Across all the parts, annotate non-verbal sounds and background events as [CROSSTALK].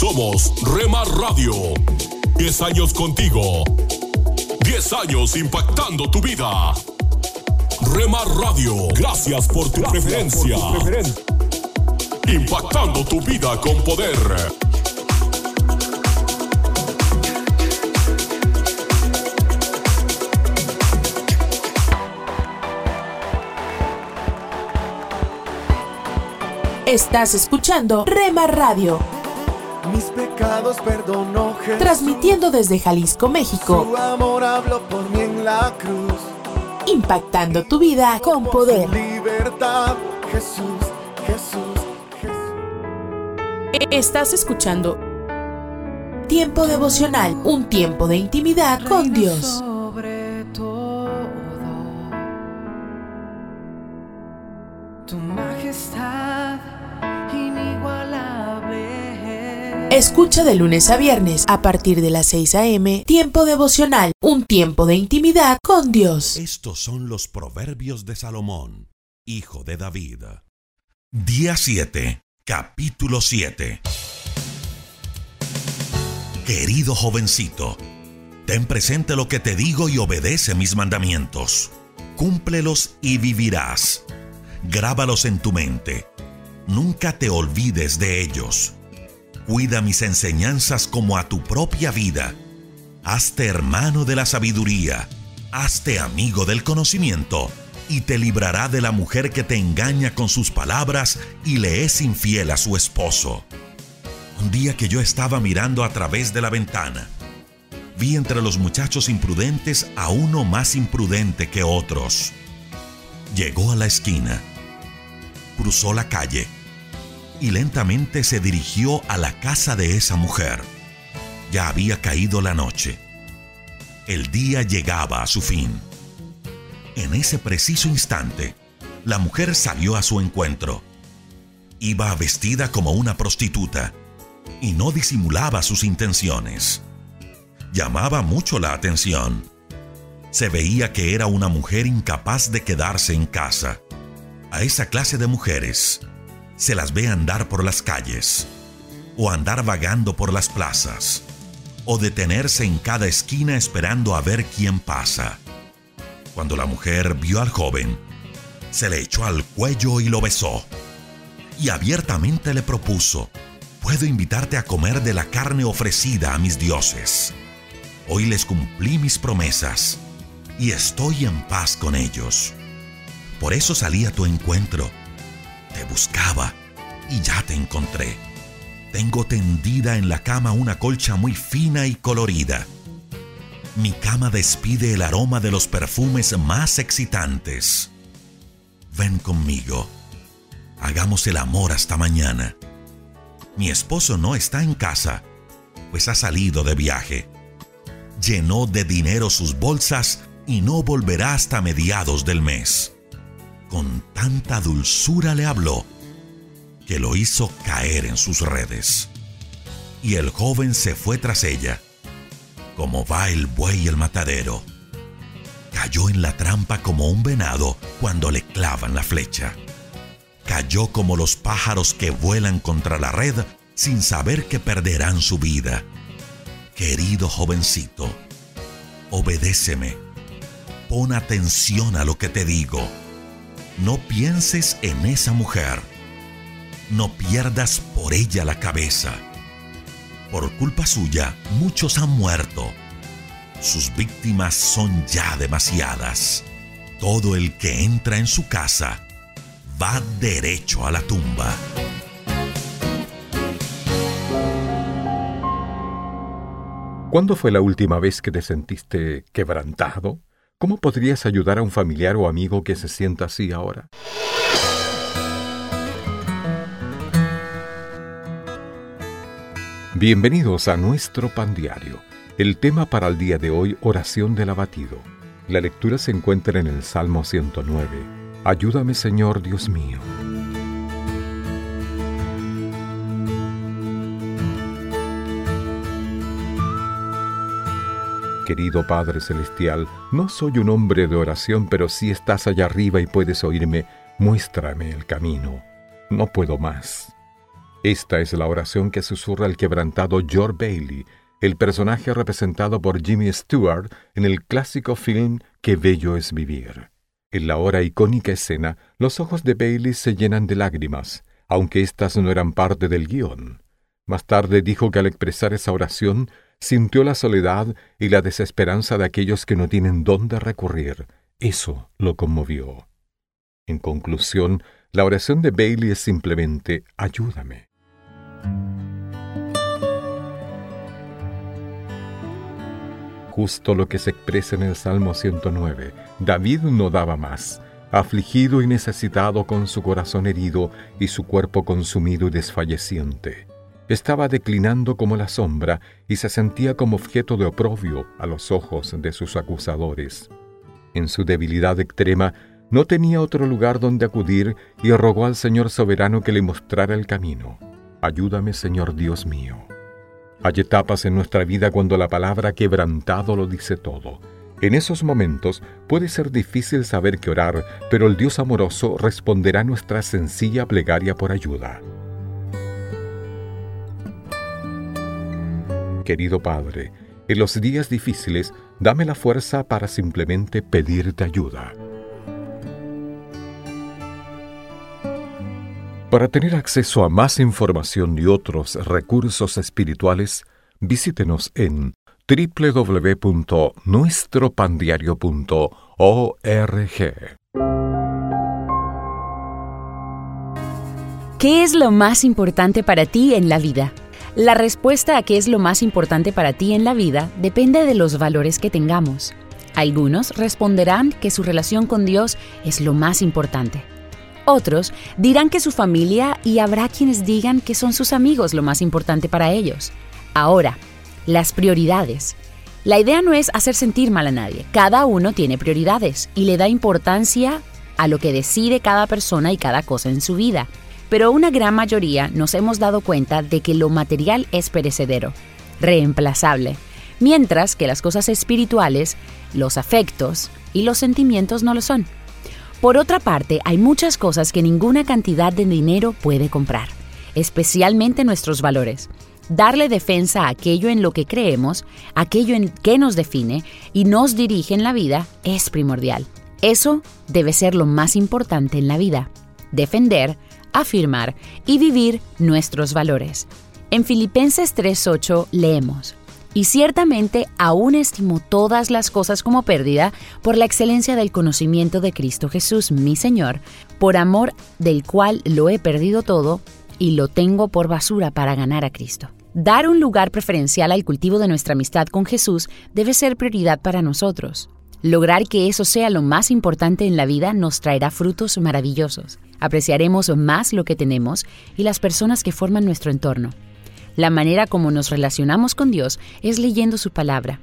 Somos Remar Radio. 10 años contigo. 10 años impactando tu vida. Remar Radio, gracias por tu preferencia. Impactando tu vida con poder. Estás escuchando Rema Radio. Mis pecados perdonó Jesús. Transmitiendo desde Jalisco, México. Su amor habló por mí en la cruz. Impactando tu vida con poder. Libertad, Jesús, Jesús, Jesús. Estás escuchando Tiempo devocional, un tiempo de intimidad con Dios. Escucha de lunes a viernes a partir de las 6 a.m. Tiempo devocional, un tiempo de intimidad con Dios. Estos son los proverbios de Salomón, hijo de David. Día 7, capítulo 7. Querido jovencito, ten presente lo que te digo y obedece mis mandamientos. Cúmplelos y vivirás. Grábalos en tu mente. Nunca te olvides de ellos. Cuida mis enseñanzas como a tu propia vida. Hazte hermano de la sabiduría. Hazte amigo del conocimiento y te librará de la mujer que te engaña con sus palabras y le es infiel a su esposo. Un día que yo estaba mirando a través de la ventana, vi entre los muchachos imprudentes a uno más imprudente que otros. Llegó a la esquina, cruzó la calle y lentamente se dirigió a la casa de esa mujer. Ya había caído la noche. El día llegaba a su fin. En ese preciso instante, la mujer salió a su encuentro. Iba vestida como una prostituta y no disimulaba sus intenciones. Llamaba mucho la atención. Se veía que era una mujer incapaz de quedarse en casa. A esa clase de mujeres se las ve andar por las calles, o andar vagando por las plazas, o detenerse en cada esquina esperando a ver quién pasa. Cuando la mujer vio al joven, se le echó al cuello y lo besó, y abiertamente le propuso, puedo invitarte a comer de la carne ofrecida a mis dioses. Hoy les cumplí mis promesas y estoy en paz con ellos. Por eso salí a tu encuentro. Te buscaba y ya te encontré. Tengo tendida en la cama una colcha muy fina y colorida. Mi cama despide el aroma de los perfumes más excitantes. Ven conmigo. Hagamos el amor hasta mañana. Mi esposo no está en casa, pues ha salido de viaje. Llenó de dinero sus bolsas y no volverá hasta mediados del mes. Con tanta dulzura le habló que lo hizo caer en sus redes. Y el joven se fue tras ella, como va el buey el matadero. Cayó en la trampa como un venado cuando le clavan la flecha cayó como los pájaros que vuelan contra la red sin saber que perderán su vida. Querido jovencito, obedéceme. Pon atención a lo que te digo. No pienses en esa mujer. No pierdas por ella la cabeza. Por culpa suya, muchos han muerto. Sus víctimas son ya demasiadas. Todo el que entra en su casa va derecho a la tumba. ¿Cuándo fue la última vez que te sentiste quebrantado? ¿Cómo podrías ayudar a un familiar o amigo que se sienta así ahora? Bienvenidos a nuestro pan diario. El tema para el día de hoy, oración del abatido. La lectura se encuentra en el Salmo 109. Ayúdame Señor Dios mío. Querido Padre Celestial, no soy un hombre de oración, pero si estás allá arriba y puedes oírme, muéstrame el camino. No puedo más. Esta es la oración que susurra el quebrantado George Bailey, el personaje representado por Jimmy Stewart en el clásico film Qué bello es vivir. En la hora icónica escena, los ojos de Bailey se llenan de lágrimas, aunque éstas no eran parte del guion. Más tarde dijo que al expresar esa oración sintió la soledad y la desesperanza de aquellos que no tienen dónde recurrir. Eso lo conmovió. En conclusión, la oración de Bailey es simplemente ayúdame. Justo lo que se expresa en el Salmo 109. David no daba más, afligido y necesitado con su corazón herido y su cuerpo consumido y desfalleciente. Estaba declinando como la sombra y se sentía como objeto de oprobio a los ojos de sus acusadores. En su debilidad extrema, no tenía otro lugar donde acudir y rogó al Señor soberano que le mostrara el camino. Ayúdame, Señor Dios mío. Hay etapas en nuestra vida cuando la palabra quebrantado lo dice todo. En esos momentos puede ser difícil saber qué orar, pero el Dios amoroso responderá nuestra sencilla plegaria por ayuda. Querido Padre, en los días difíciles, dame la fuerza para simplemente pedirte ayuda. Para tener acceso a más información y otros recursos espirituales, visítenos en www.nuestropandiario.org. ¿Qué es lo más importante para ti en la vida? La respuesta a qué es lo más importante para ti en la vida depende de los valores que tengamos. Algunos responderán que su relación con Dios es lo más importante. Otros dirán que su familia y habrá quienes digan que son sus amigos lo más importante para ellos. Ahora, las prioridades. La idea no es hacer sentir mal a nadie. Cada uno tiene prioridades y le da importancia a lo que decide cada persona y cada cosa en su vida. Pero una gran mayoría nos hemos dado cuenta de que lo material es perecedero, reemplazable, mientras que las cosas espirituales, los afectos y los sentimientos no lo son. Por otra parte, hay muchas cosas que ninguna cantidad de dinero puede comprar, especialmente nuestros valores. Darle defensa a aquello en lo que creemos, aquello en que nos define y nos dirige en la vida es primordial. Eso debe ser lo más importante en la vida. Defender, afirmar y vivir nuestros valores. En Filipenses 3:8 leemos, y ciertamente aún estimo todas las cosas como pérdida por la excelencia del conocimiento de Cristo Jesús, mi Señor, por amor del cual lo he perdido todo y lo tengo por basura para ganar a Cristo. Dar un lugar preferencial al cultivo de nuestra amistad con Jesús debe ser prioridad para nosotros. Lograr que eso sea lo más importante en la vida nos traerá frutos maravillosos. Apreciaremos más lo que tenemos y las personas que forman nuestro entorno. La manera como nos relacionamos con Dios es leyendo su palabra,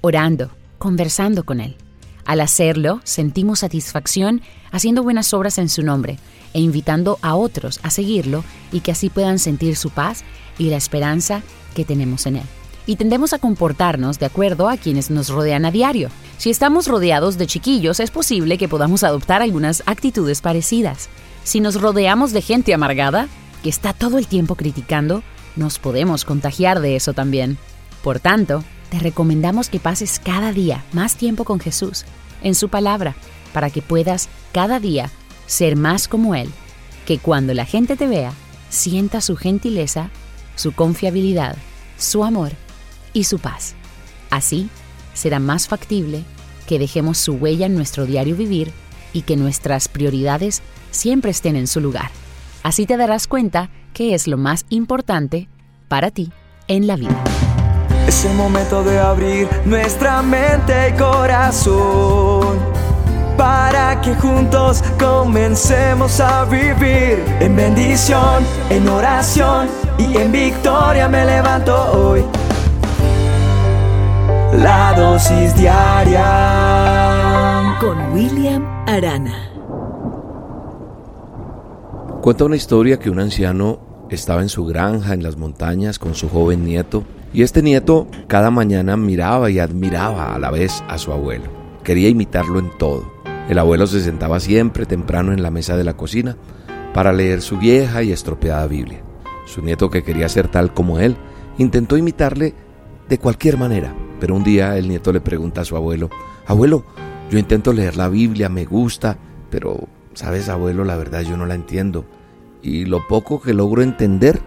orando, conversando con Él. Al hacerlo, sentimos satisfacción haciendo buenas obras en su nombre e invitando a otros a seguirlo y que así puedan sentir su paz y la esperanza que tenemos en Él. Y tendemos a comportarnos de acuerdo a quienes nos rodean a diario. Si estamos rodeados de chiquillos, es posible que podamos adoptar algunas actitudes parecidas. Si nos rodeamos de gente amargada, que está todo el tiempo criticando, nos podemos contagiar de eso también. Por tanto, te recomendamos que pases cada día más tiempo con Jesús, en su palabra, para que puedas cada día ser más como Él, que cuando la gente te vea, sienta su gentileza, su confiabilidad, su amor y su paz. Así, será más factible que dejemos su huella en nuestro diario vivir y que nuestras prioridades siempre estén en su lugar. Así te darás cuenta que es lo más importante para ti en la vida. Es el momento de abrir nuestra mente y corazón para que juntos comencemos a vivir en bendición, en oración y en victoria me levanto hoy. La dosis diaria con William Arana. Cuenta una historia que un anciano estaba en su granja en las montañas con su joven nieto y este nieto cada mañana miraba y admiraba a la vez a su abuelo. Quería imitarlo en todo. El abuelo se sentaba siempre temprano en la mesa de la cocina para leer su vieja y estropeada Biblia. Su nieto, que quería ser tal como él, intentó imitarle de cualquier manera. Pero un día el nieto le pregunta a su abuelo, abuelo, yo intento leer la Biblia, me gusta, pero, sabes, abuelo, la verdad yo no la entiendo. Y lo poco que logro entender,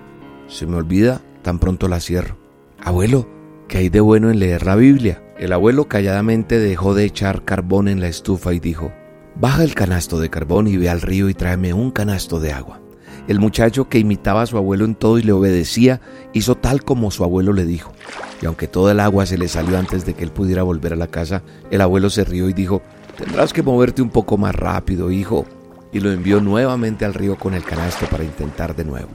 se me olvida, tan pronto la cierro. Abuelo, ¿qué hay de bueno en leer la Biblia? El abuelo calladamente dejó de echar carbón en la estufa y dijo, Baja el canasto de carbón y ve al río y tráeme un canasto de agua. El muchacho que imitaba a su abuelo en todo y le obedecía, hizo tal como su abuelo le dijo. Y aunque toda el agua se le salió antes de que él pudiera volver a la casa, el abuelo se rió y dijo, Tendrás que moverte un poco más rápido, hijo. Y lo envió nuevamente al río con el canasto para intentar de nuevo.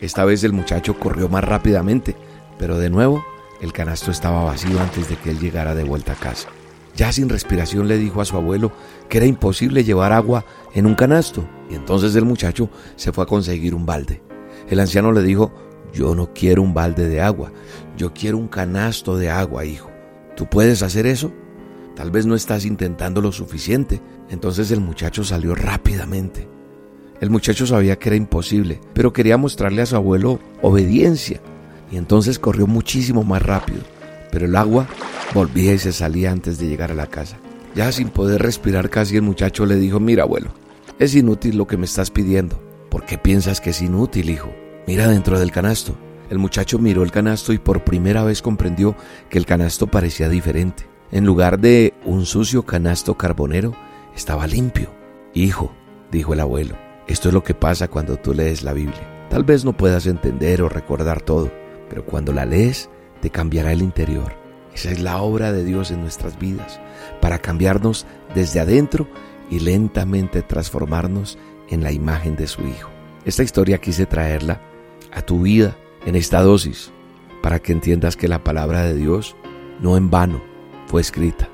Esta vez el muchacho corrió más rápidamente, pero de nuevo el canasto estaba vacío antes de que él llegara de vuelta a casa. Ya sin respiración le dijo a su abuelo que era imposible llevar agua en un canasto, y entonces el muchacho se fue a conseguir un balde. El anciano le dijo, yo no quiero un balde de agua, yo quiero un canasto de agua, hijo. ¿Tú puedes hacer eso? Tal vez no estás intentando lo suficiente. Entonces el muchacho salió rápidamente. El muchacho sabía que era imposible, pero quería mostrarle a su abuelo obediencia, y entonces corrió muchísimo más rápido pero el agua volvía y se salía antes de llegar a la casa. Ya sin poder respirar casi el muchacho le dijo, mira abuelo, es inútil lo que me estás pidiendo. ¿Por qué piensas que es inútil, hijo? Mira dentro del canasto. El muchacho miró el canasto y por primera vez comprendió que el canasto parecía diferente. En lugar de un sucio canasto carbonero, estaba limpio. Hijo, dijo el abuelo, esto es lo que pasa cuando tú lees la Biblia. Tal vez no puedas entender o recordar todo, pero cuando la lees, te cambiará el interior. Esa es la obra de Dios en nuestras vidas, para cambiarnos desde adentro y lentamente transformarnos en la imagen de su Hijo. Esta historia quise traerla a tu vida en esta dosis, para que entiendas que la palabra de Dios no en vano fue escrita.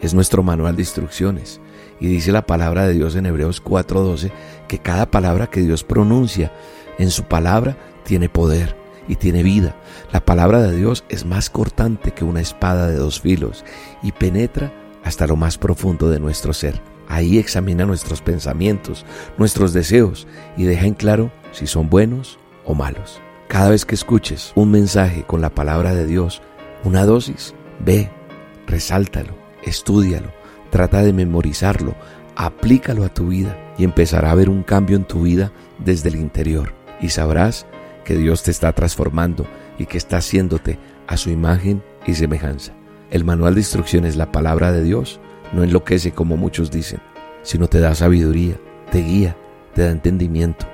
Es nuestro manual de instrucciones. Y dice la palabra de Dios en Hebreos 4:12 que cada palabra que Dios pronuncia en su palabra tiene poder y tiene vida. La palabra de Dios es más cortante que una espada de dos filos y penetra hasta lo más profundo de nuestro ser. Ahí examina nuestros pensamientos, nuestros deseos y deja en claro si son buenos o malos. Cada vez que escuches un mensaje con la palabra de Dios, una dosis, ve, resáltalo, estúdialo, trata de memorizarlo, aplícalo a tu vida y empezará a ver un cambio en tu vida desde el interior y sabrás que Dios te está transformando y que está haciéndote a su imagen y semejanza. El manual de instrucciones, la palabra de Dios, no enloquece como muchos dicen, sino te da sabiduría, te guía, te da entendimiento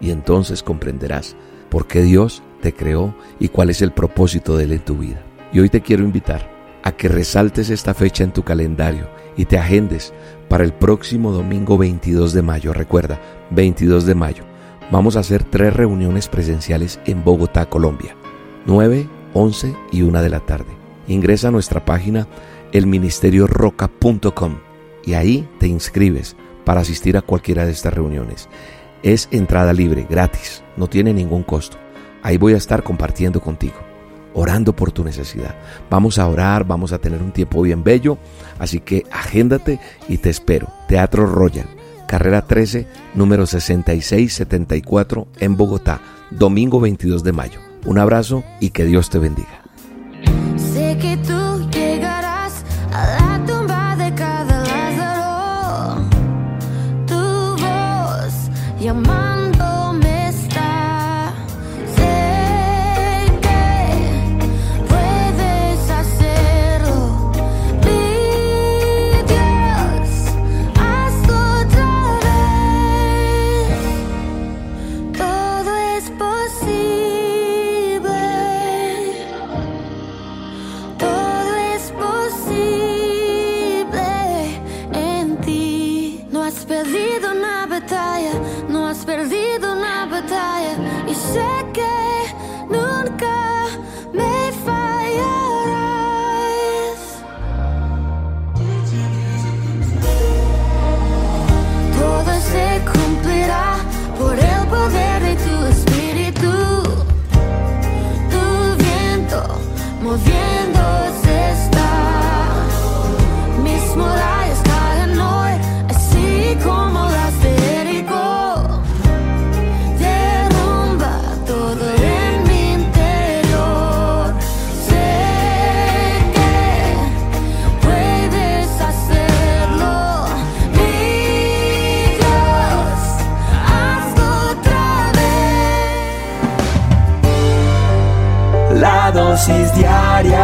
y entonces comprenderás por qué Dios te creó y cuál es el propósito de él en tu vida. Y hoy te quiero invitar a que resaltes esta fecha en tu calendario y te agendes para el próximo domingo 22 de mayo. Recuerda, 22 de mayo vamos a hacer tres reuniones presenciales en Bogotá, Colombia, 9, 11 y 1 de la tarde. Ingresa a nuestra página elministerioroca.com y ahí te inscribes para asistir a cualquiera de estas reuniones. Es entrada libre, gratis, no tiene ningún costo. Ahí voy a estar compartiendo contigo, orando por tu necesidad. Vamos a orar, vamos a tener un tiempo bien bello, así que agéndate y te espero. Teatro Royal carrera 13, número 6674 en Bogotá, domingo 22 de mayo. Un abrazo y que Dios te bendiga. Dosis diaria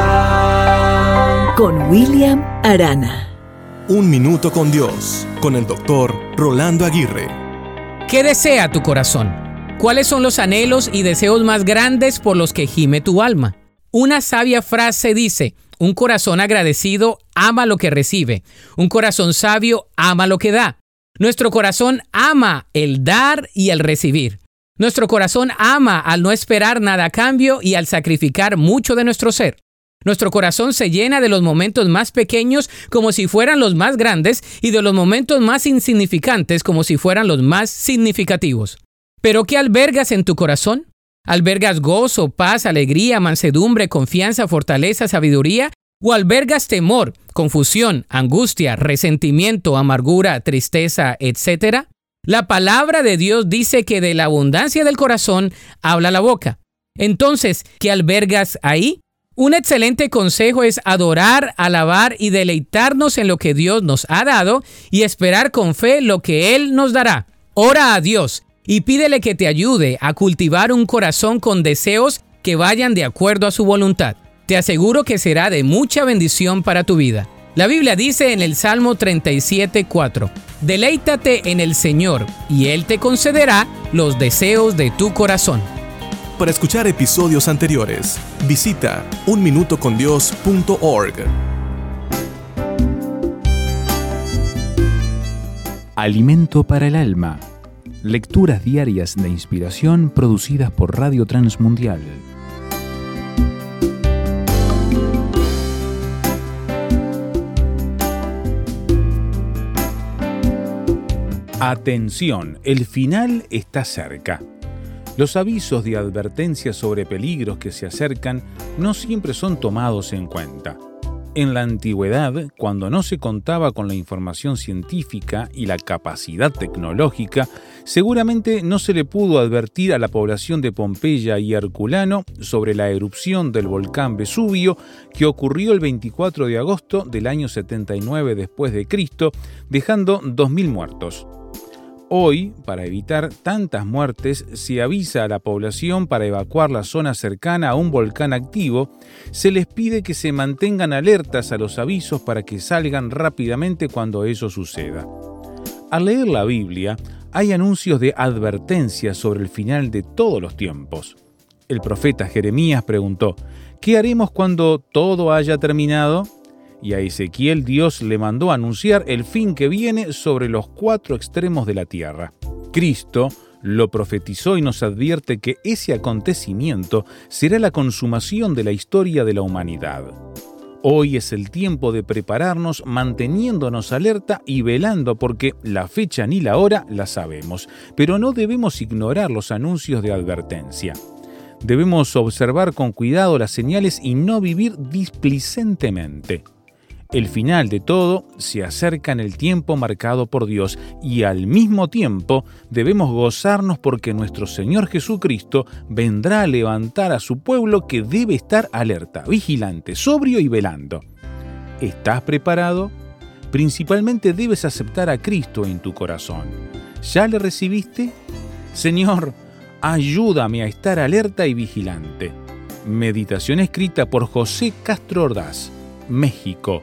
con William Arana. Un minuto con Dios, con el doctor Rolando Aguirre. ¿Qué desea tu corazón? ¿Cuáles son los anhelos y deseos más grandes por los que gime tu alma? Una sabia frase dice, un corazón agradecido ama lo que recibe, un corazón sabio ama lo que da. Nuestro corazón ama el dar y el recibir. Nuestro corazón ama al no esperar nada a cambio y al sacrificar mucho de nuestro ser. Nuestro corazón se llena de los momentos más pequeños como si fueran los más grandes y de los momentos más insignificantes como si fueran los más significativos. ¿Pero qué albergas en tu corazón? ¿Albergas gozo, paz, alegría, mansedumbre, confianza, fortaleza, sabiduría? ¿O albergas temor, confusión, angustia, resentimiento, amargura, tristeza, etcétera? La palabra de Dios dice que de la abundancia del corazón habla la boca. Entonces, ¿qué albergas ahí? Un excelente consejo es adorar, alabar y deleitarnos en lo que Dios nos ha dado y esperar con fe lo que Él nos dará. Ora a Dios y pídele que te ayude a cultivar un corazón con deseos que vayan de acuerdo a su voluntad. Te aseguro que será de mucha bendición para tu vida. La Biblia dice en el Salmo 37:4, Deleítate en el Señor, y Él te concederá los deseos de tu corazón. Para escuchar episodios anteriores, visita unminutocondios.org. Alimento para el alma. Lecturas diarias de inspiración producidas por Radio Transmundial. Atención, el final está cerca. Los avisos de advertencia sobre peligros que se acercan no siempre son tomados en cuenta. En la antigüedad, cuando no se contaba con la información científica y la capacidad tecnológica, seguramente no se le pudo advertir a la población de Pompeya y Herculano sobre la erupción del volcán Vesubio que ocurrió el 24 de agosto del año 79 después de Cristo, dejando 2000 muertos. Hoy, para evitar tantas muertes, se avisa a la población para evacuar la zona cercana a un volcán activo, se les pide que se mantengan alertas a los avisos para que salgan rápidamente cuando eso suceda. Al leer la Biblia, hay anuncios de advertencia sobre el final de todos los tiempos. El profeta Jeremías preguntó, ¿qué haremos cuando todo haya terminado? Y a Ezequiel Dios le mandó anunciar el fin que viene sobre los cuatro extremos de la tierra. Cristo lo profetizó y nos advierte que ese acontecimiento será la consumación de la historia de la humanidad. Hoy es el tiempo de prepararnos manteniéndonos alerta y velando porque la fecha ni la hora la sabemos, pero no debemos ignorar los anuncios de advertencia. Debemos observar con cuidado las señales y no vivir displicentemente. El final de todo se acerca en el tiempo marcado por Dios y al mismo tiempo debemos gozarnos porque nuestro Señor Jesucristo vendrá a levantar a su pueblo que debe estar alerta, vigilante, sobrio y velando. ¿Estás preparado? Principalmente debes aceptar a Cristo en tu corazón. ¿Ya le recibiste? Señor, ayúdame a estar alerta y vigilante. Meditación escrita por José Castro Ordaz, México,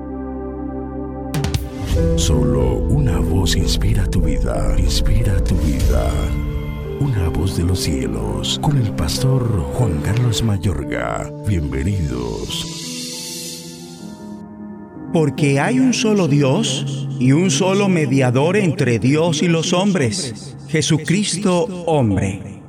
Solo una voz inspira tu vida, inspira tu vida. Una voz de los cielos, con el pastor Juan Carlos Mayorga. Bienvenidos. Porque hay un solo Dios y un solo mediador entre Dios y los hombres, Jesucristo hombre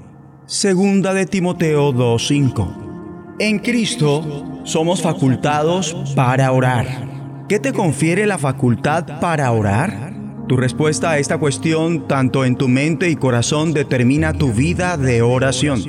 Segunda de Timoteo 2:5. En Cristo somos facultados para orar. ¿Qué te confiere la facultad para orar? Tu respuesta a esta cuestión, tanto en tu mente y corazón, determina tu vida de oración.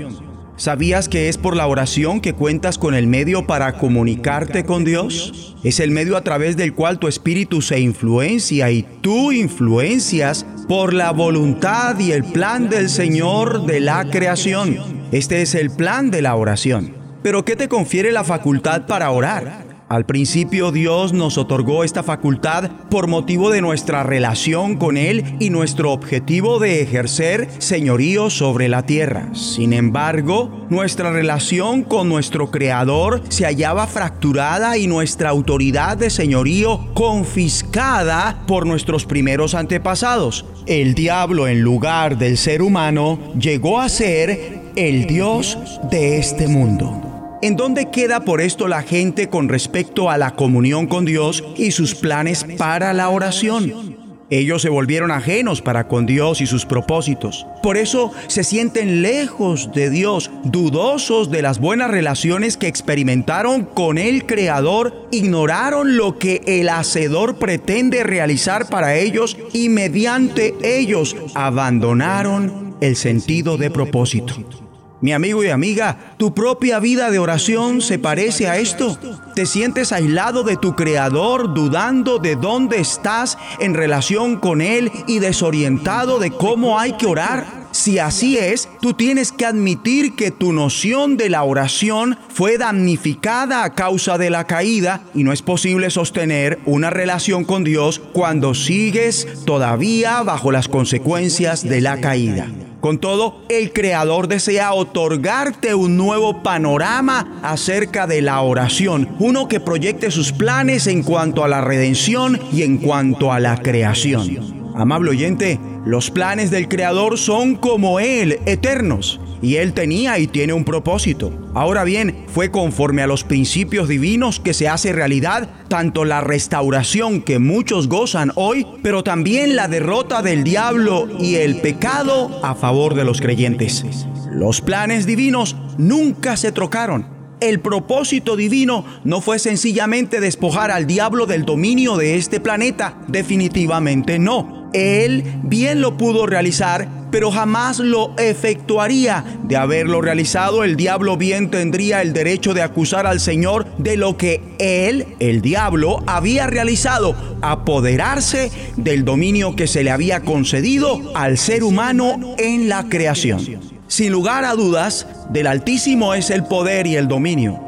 ¿Sabías que es por la oración que cuentas con el medio para comunicarte con Dios? Es el medio a través del cual tu espíritu se influencia y tú influencias por la voluntad y el plan del Señor de la creación. Este es el plan de la oración. Pero ¿qué te confiere la facultad para orar? Al principio Dios nos otorgó esta facultad por motivo de nuestra relación con Él y nuestro objetivo de ejercer señorío sobre la tierra. Sin embargo, nuestra relación con nuestro Creador se hallaba fracturada y nuestra autoridad de señorío confiscada por nuestros primeros antepasados. El diablo en lugar del ser humano llegó a ser el Dios de este mundo. ¿En dónde queda por esto la gente con respecto a la comunión con Dios y sus planes para la oración? Ellos se volvieron ajenos para con Dios y sus propósitos. Por eso se sienten lejos de Dios, dudosos de las buenas relaciones que experimentaron con el Creador, ignoraron lo que el Hacedor pretende realizar para ellos y mediante ellos abandonaron el sentido de propósito. Mi amigo y amiga, tu propia vida de oración se parece a esto. Te sientes aislado de tu Creador, dudando de dónde estás en relación con Él y desorientado de cómo hay que orar. Si así es, tú tienes que admitir que tu noción de la oración fue damnificada a causa de la caída y no es posible sostener una relación con Dios cuando sigues todavía bajo las consecuencias de la caída. Con todo, el Creador desea otorgarte un nuevo panorama acerca de la oración, uno que proyecte sus planes en cuanto a la redención y en cuanto a la creación. Amable oyente, los planes del Creador son como Él, eternos y él tenía y tiene un propósito. Ahora bien, fue conforme a los principios divinos que se hace realidad tanto la restauración que muchos gozan hoy, pero también la derrota del diablo y el pecado a favor de los creyentes. Los planes divinos nunca se trocaron. El propósito divino no fue sencillamente despojar al diablo del dominio de este planeta, definitivamente no. Él bien lo pudo realizar pero jamás lo efectuaría. De haberlo realizado, el diablo bien tendría el derecho de acusar al Señor de lo que él, el diablo, había realizado, apoderarse del dominio que se le había concedido al ser humano en la creación. Sin lugar a dudas, del Altísimo es el poder y el dominio.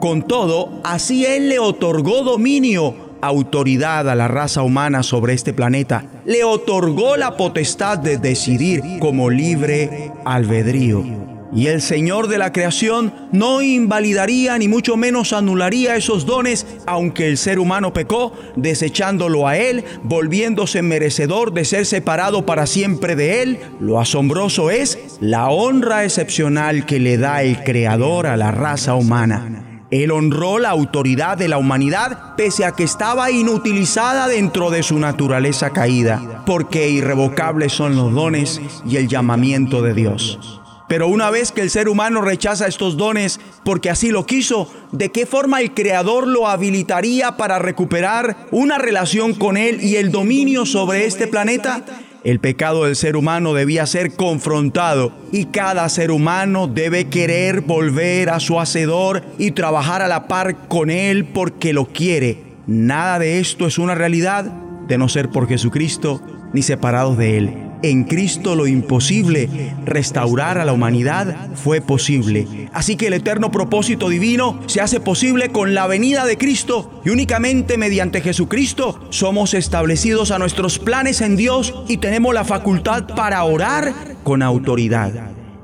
Con todo, así Él le otorgó dominio autoridad a la raza humana sobre este planeta, le otorgó la potestad de decidir como libre albedrío. Y el Señor de la creación no invalidaría ni mucho menos anularía esos dones, aunque el ser humano pecó, desechándolo a Él, volviéndose merecedor de ser separado para siempre de Él. Lo asombroso es la honra excepcional que le da el Creador a la raza humana. Él honró la autoridad de la humanidad pese a que estaba inutilizada dentro de su naturaleza caída, porque irrevocables son los dones y el llamamiento de Dios. Pero una vez que el ser humano rechaza estos dones porque así lo quiso, ¿de qué forma el Creador lo habilitaría para recuperar una relación con Él y el dominio sobre este planeta? El pecado del ser humano debía ser confrontado y cada ser humano debe querer volver a su hacedor y trabajar a la par con él porque lo quiere. Nada de esto es una realidad de no ser por Jesucristo ni separados de él en Cristo lo imposible, restaurar a la humanidad, fue posible. Así que el eterno propósito divino se hace posible con la venida de Cristo y únicamente mediante Jesucristo somos establecidos a nuestros planes en Dios y tenemos la facultad para orar con autoridad.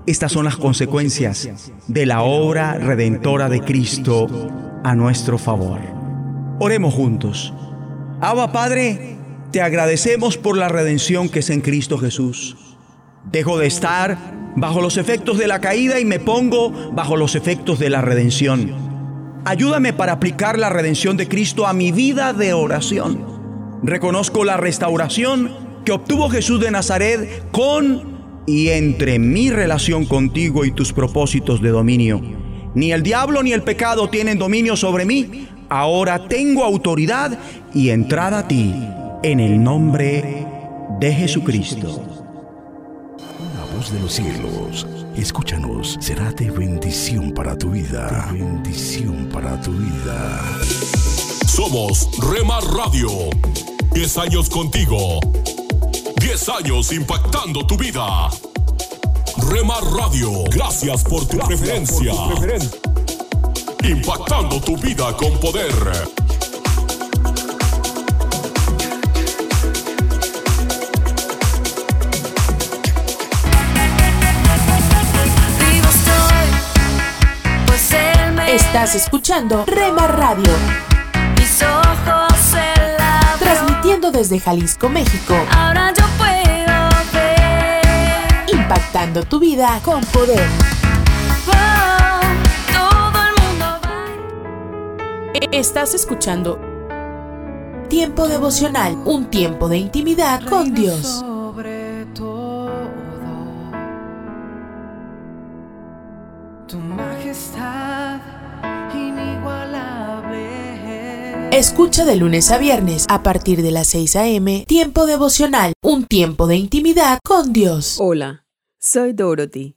Estas son las consecuencias de la obra redentora de Cristo a nuestro favor. Oremos juntos. Abba Padre, te agradecemos por la redención que es en Cristo Jesús. Dejo de estar bajo los efectos de la caída y me pongo bajo los efectos de la redención. Ayúdame para aplicar la redención de Cristo a mi vida de oración. Reconozco la restauración que obtuvo Jesús de Nazaret con y entre mi relación contigo y tus propósitos de dominio. Ni el diablo ni el pecado tienen dominio sobre mí. Ahora tengo autoridad y entrada a ti en el nombre de Jesucristo. La voz de los cielos, escúchanos, será de bendición para tu vida. De bendición para tu vida. Somos Remar Radio. 10 años contigo. 10 años impactando tu vida. Remar Radio, gracias por tu preferencia. Impactando tu vida con poder. Estás escuchando Rema Radio, mis ojos abrió. transmitiendo desde Jalisco, México, Ahora yo puedo ver. impactando tu vida con poder. Oh, todo el mundo va. Estás escuchando Tiempo devocional, un tiempo de intimidad con Dios. Escucha de lunes a viernes a partir de las 6 a.m. Tiempo devocional, un tiempo de intimidad con Dios. Hola, soy Dorothy.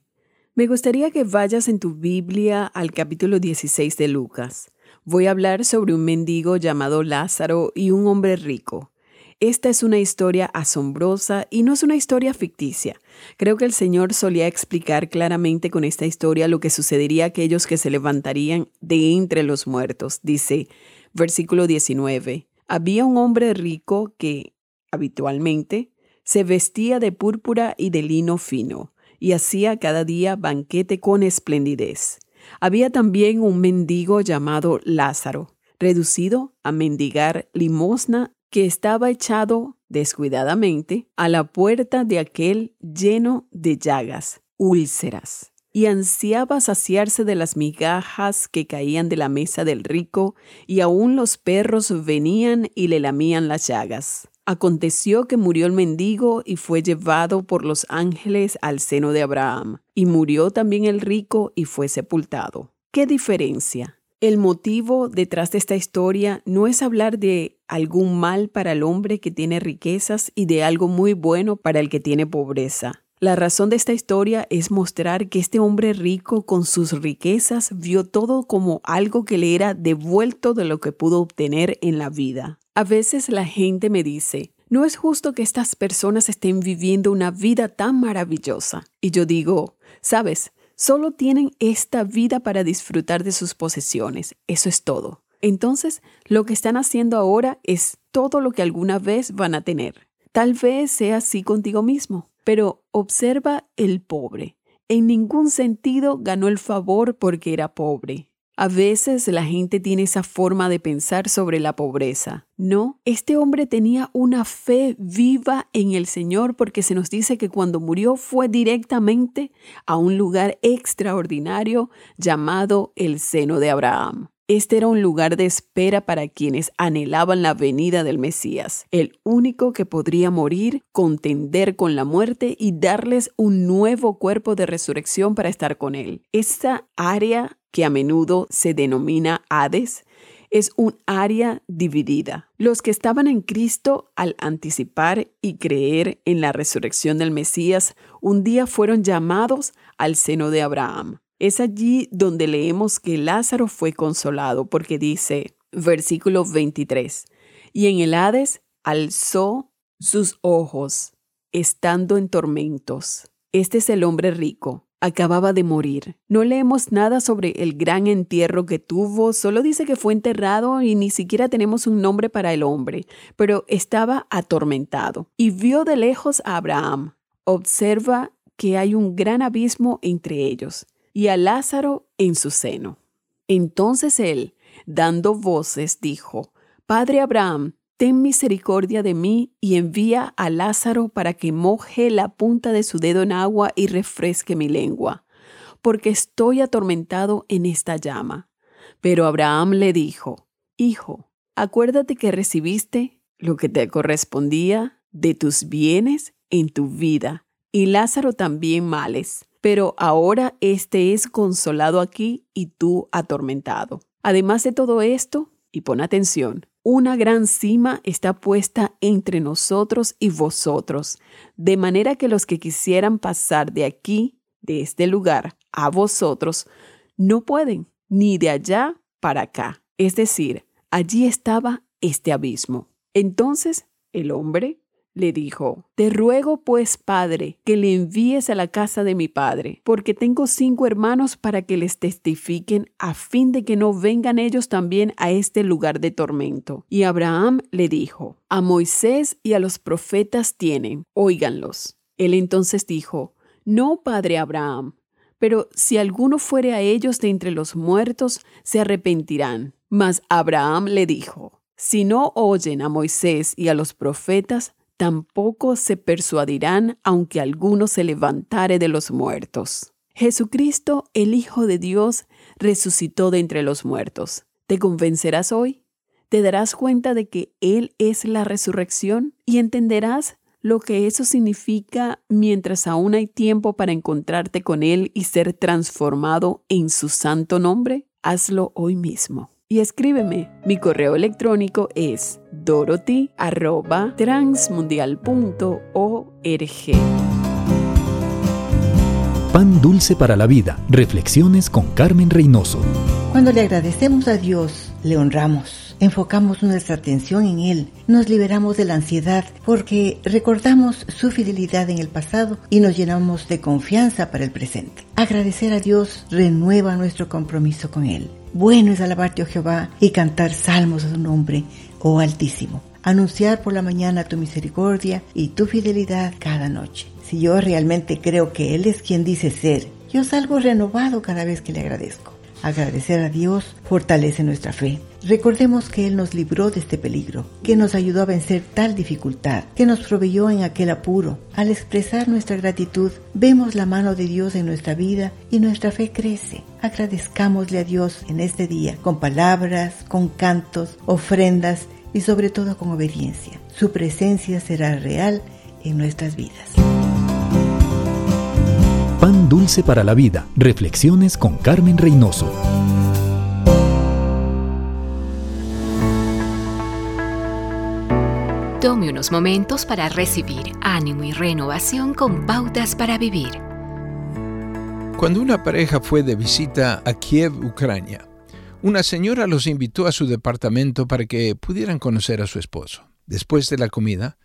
Me gustaría que vayas en tu Biblia al capítulo 16 de Lucas. Voy a hablar sobre un mendigo llamado Lázaro y un hombre rico. Esta es una historia asombrosa y no es una historia ficticia. Creo que el Señor solía explicar claramente con esta historia lo que sucedería a aquellos que se levantarían de entre los muertos. Dice, versículo 19, había un hombre rico que, habitualmente, se vestía de púrpura y de lino fino, y hacía cada día banquete con esplendidez. Había también un mendigo llamado Lázaro, reducido a mendigar limosna que estaba echado descuidadamente a la puerta de aquel lleno de llagas, úlceras, y ansiaba saciarse de las migajas que caían de la mesa del rico, y aún los perros venían y le lamían las llagas. Aconteció que murió el mendigo y fue llevado por los ángeles al seno de Abraham, y murió también el rico y fue sepultado. ¿Qué diferencia? El motivo detrás de esta historia no es hablar de algún mal para el hombre que tiene riquezas y de algo muy bueno para el que tiene pobreza. La razón de esta historia es mostrar que este hombre rico con sus riquezas vio todo como algo que le era devuelto de lo que pudo obtener en la vida. A veces la gente me dice, no es justo que estas personas estén viviendo una vida tan maravillosa. Y yo digo, sabes, solo tienen esta vida para disfrutar de sus posesiones. Eso es todo. Entonces, lo que están haciendo ahora es todo lo que alguna vez van a tener. Tal vez sea así contigo mismo, pero observa el pobre. En ningún sentido ganó el favor porque era pobre. A veces la gente tiene esa forma de pensar sobre la pobreza. No, este hombre tenía una fe viva en el Señor porque se nos dice que cuando murió fue directamente a un lugar extraordinario llamado el seno de Abraham. Este era un lugar de espera para quienes anhelaban la venida del Mesías, el único que podría morir, contender con la muerte y darles un nuevo cuerpo de resurrección para estar con él. Esta área que a menudo se denomina Hades, es un área dividida. Los que estaban en Cristo al anticipar y creer en la resurrección del Mesías, un día fueron llamados al seno de Abraham. Es allí donde leemos que Lázaro fue consolado, porque dice, versículo 23, y en el Hades alzó sus ojos, estando en tormentos. Este es el hombre rico, acababa de morir. No leemos nada sobre el gran entierro que tuvo, solo dice que fue enterrado y ni siquiera tenemos un nombre para el hombre, pero estaba atormentado. Y vio de lejos a Abraham. Observa que hay un gran abismo entre ellos y a Lázaro en su seno. Entonces él, dando voces, dijo, Padre Abraham, ten misericordia de mí y envía a Lázaro para que moje la punta de su dedo en agua y refresque mi lengua, porque estoy atormentado en esta llama. Pero Abraham le dijo, Hijo, acuérdate que recibiste lo que te correspondía de tus bienes en tu vida, y Lázaro también males, pero ahora éste es consolado aquí y tú atormentado. Además de todo esto, y pon atención, una gran cima está puesta entre nosotros y vosotros, de manera que los que quisieran pasar de aquí, de este lugar, a vosotros, no pueden, ni de allá para acá. Es decir, allí estaba este abismo. Entonces el hombre le dijo, Te ruego pues, padre, que le envíes a la casa de mi padre, porque tengo cinco hermanos para que les testifiquen a fin de que no vengan ellos también a este lugar de tormento. Y Abraham le dijo, A Moisés y a los profetas tienen, óiganlos. Él entonces dijo, No, padre Abraham, pero si alguno fuere a ellos de entre los muertos, se arrepentirán. Mas Abraham le dijo, Si no oyen a Moisés y a los profetas, tampoco se persuadirán aunque alguno se levantare de los muertos. Jesucristo, el Hijo de Dios, resucitó de entre los muertos. ¿Te convencerás hoy? ¿Te darás cuenta de que Él es la resurrección? ¿Y entenderás lo que eso significa mientras aún hay tiempo para encontrarte con Él y ser transformado en su santo nombre? Hazlo hoy mismo y escríbeme. Mi correo electrónico es dorothy@transmundial.org. Pan dulce para la vida. Reflexiones con Carmen Reynoso. Cuando le agradecemos a Dios, le honramos enfocamos nuestra atención en Él, nos liberamos de la ansiedad porque recordamos su fidelidad en el pasado y nos llenamos de confianza para el presente. Agradecer a Dios renueva nuestro compromiso con Él. Bueno es alabarte, oh Jehová, y cantar salmos a su nombre, oh Altísimo. Anunciar por la mañana tu misericordia y tu fidelidad cada noche. Si yo realmente creo que Él es quien dice ser, yo salgo renovado cada vez que le agradezco. Agradecer a Dios fortalece nuestra fe. Recordemos que Él nos libró de este peligro, que nos ayudó a vencer tal dificultad, que nos proveyó en aquel apuro. Al expresar nuestra gratitud, vemos la mano de Dios en nuestra vida y nuestra fe crece. Agradezcámosle a Dios en este día, con palabras, con cantos, ofrendas y sobre todo con obediencia. Su presencia será real en nuestras vidas. Pan dulce para la vida. Reflexiones con Carmen Reynoso. Tome unos momentos para recibir ánimo y renovación con pautas para vivir. Cuando una pareja fue de visita a Kiev, Ucrania, una señora los invitó a su departamento para que pudieran conocer a su esposo. Después de la comida,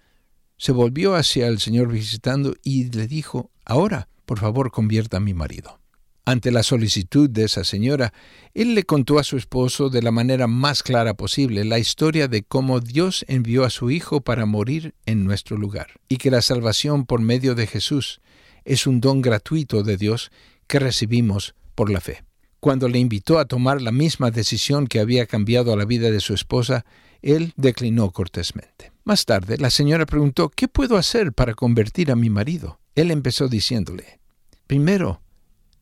se volvió hacia el señor visitando y le dijo, ahora, por favor convierta a mi marido. Ante la solicitud de esa señora, él le contó a su esposo de la manera más clara posible la historia de cómo Dios envió a su Hijo para morir en nuestro lugar, y que la salvación por medio de Jesús es un don gratuito de Dios que recibimos por la fe. Cuando le invitó a tomar la misma decisión que había cambiado la vida de su esposa, él declinó cortésmente. Más tarde, la señora preguntó, ¿qué puedo hacer para convertir a mi marido? Él empezó diciéndole, Primero,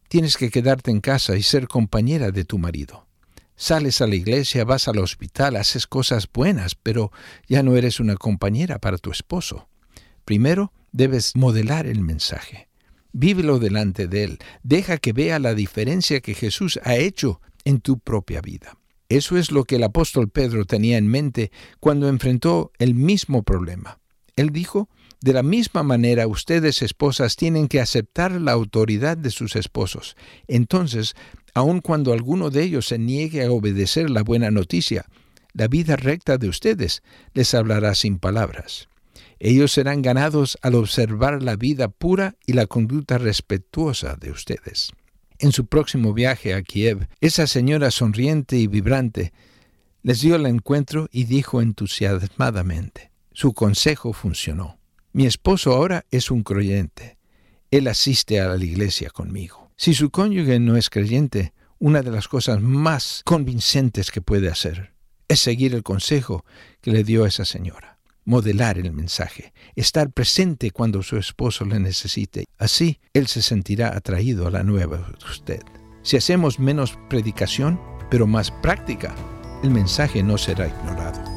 tienes que quedarte en casa y ser compañera de tu marido. Sales a la iglesia, vas al hospital, haces cosas buenas, pero ya no eres una compañera para tu esposo. Primero, debes modelar el mensaje. Vívelo delante de él. Deja que vea la diferencia que Jesús ha hecho en tu propia vida. Eso es lo que el apóstol Pedro tenía en mente cuando enfrentó el mismo problema. Él dijo, de la misma manera, ustedes esposas tienen que aceptar la autoridad de sus esposos. Entonces, aun cuando alguno de ellos se niegue a obedecer la buena noticia, la vida recta de ustedes les hablará sin palabras. Ellos serán ganados al observar la vida pura y la conducta respetuosa de ustedes. En su próximo viaje a Kiev, esa señora sonriente y vibrante les dio el encuentro y dijo entusiasmadamente, su consejo funcionó. Mi esposo ahora es un creyente. Él asiste a la iglesia conmigo. Si su cónyuge no es creyente, una de las cosas más convincentes que puede hacer es seguir el consejo que le dio esa señora, modelar el mensaje, estar presente cuando su esposo le necesite. Así, él se sentirá atraído a la nueva usted. Si hacemos menos predicación, pero más práctica, el mensaje no será ignorado.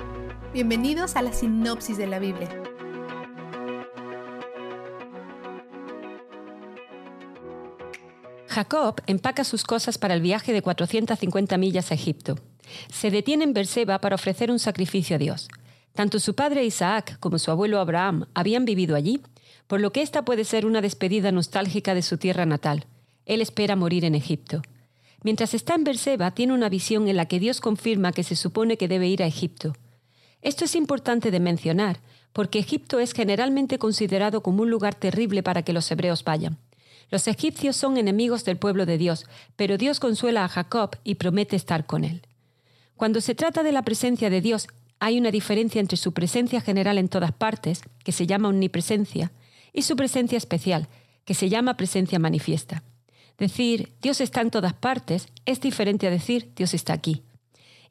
Bienvenidos a la sinopsis de la Biblia. Jacob empaca sus cosas para el viaje de 450 millas a Egipto. Se detiene en Berseba para ofrecer un sacrificio a Dios. Tanto su padre Isaac como su abuelo Abraham habían vivido allí, por lo que esta puede ser una despedida nostálgica de su tierra natal. Él espera morir en Egipto. Mientras está en Berseba, tiene una visión en la que Dios confirma que se supone que debe ir a Egipto. Esto es importante de mencionar, porque Egipto es generalmente considerado como un lugar terrible para que los hebreos vayan. Los egipcios son enemigos del pueblo de Dios, pero Dios consuela a Jacob y promete estar con él. Cuando se trata de la presencia de Dios, hay una diferencia entre su presencia general en todas partes, que se llama omnipresencia, y su presencia especial, que se llama presencia manifiesta. Decir Dios está en todas partes es diferente a decir Dios está aquí.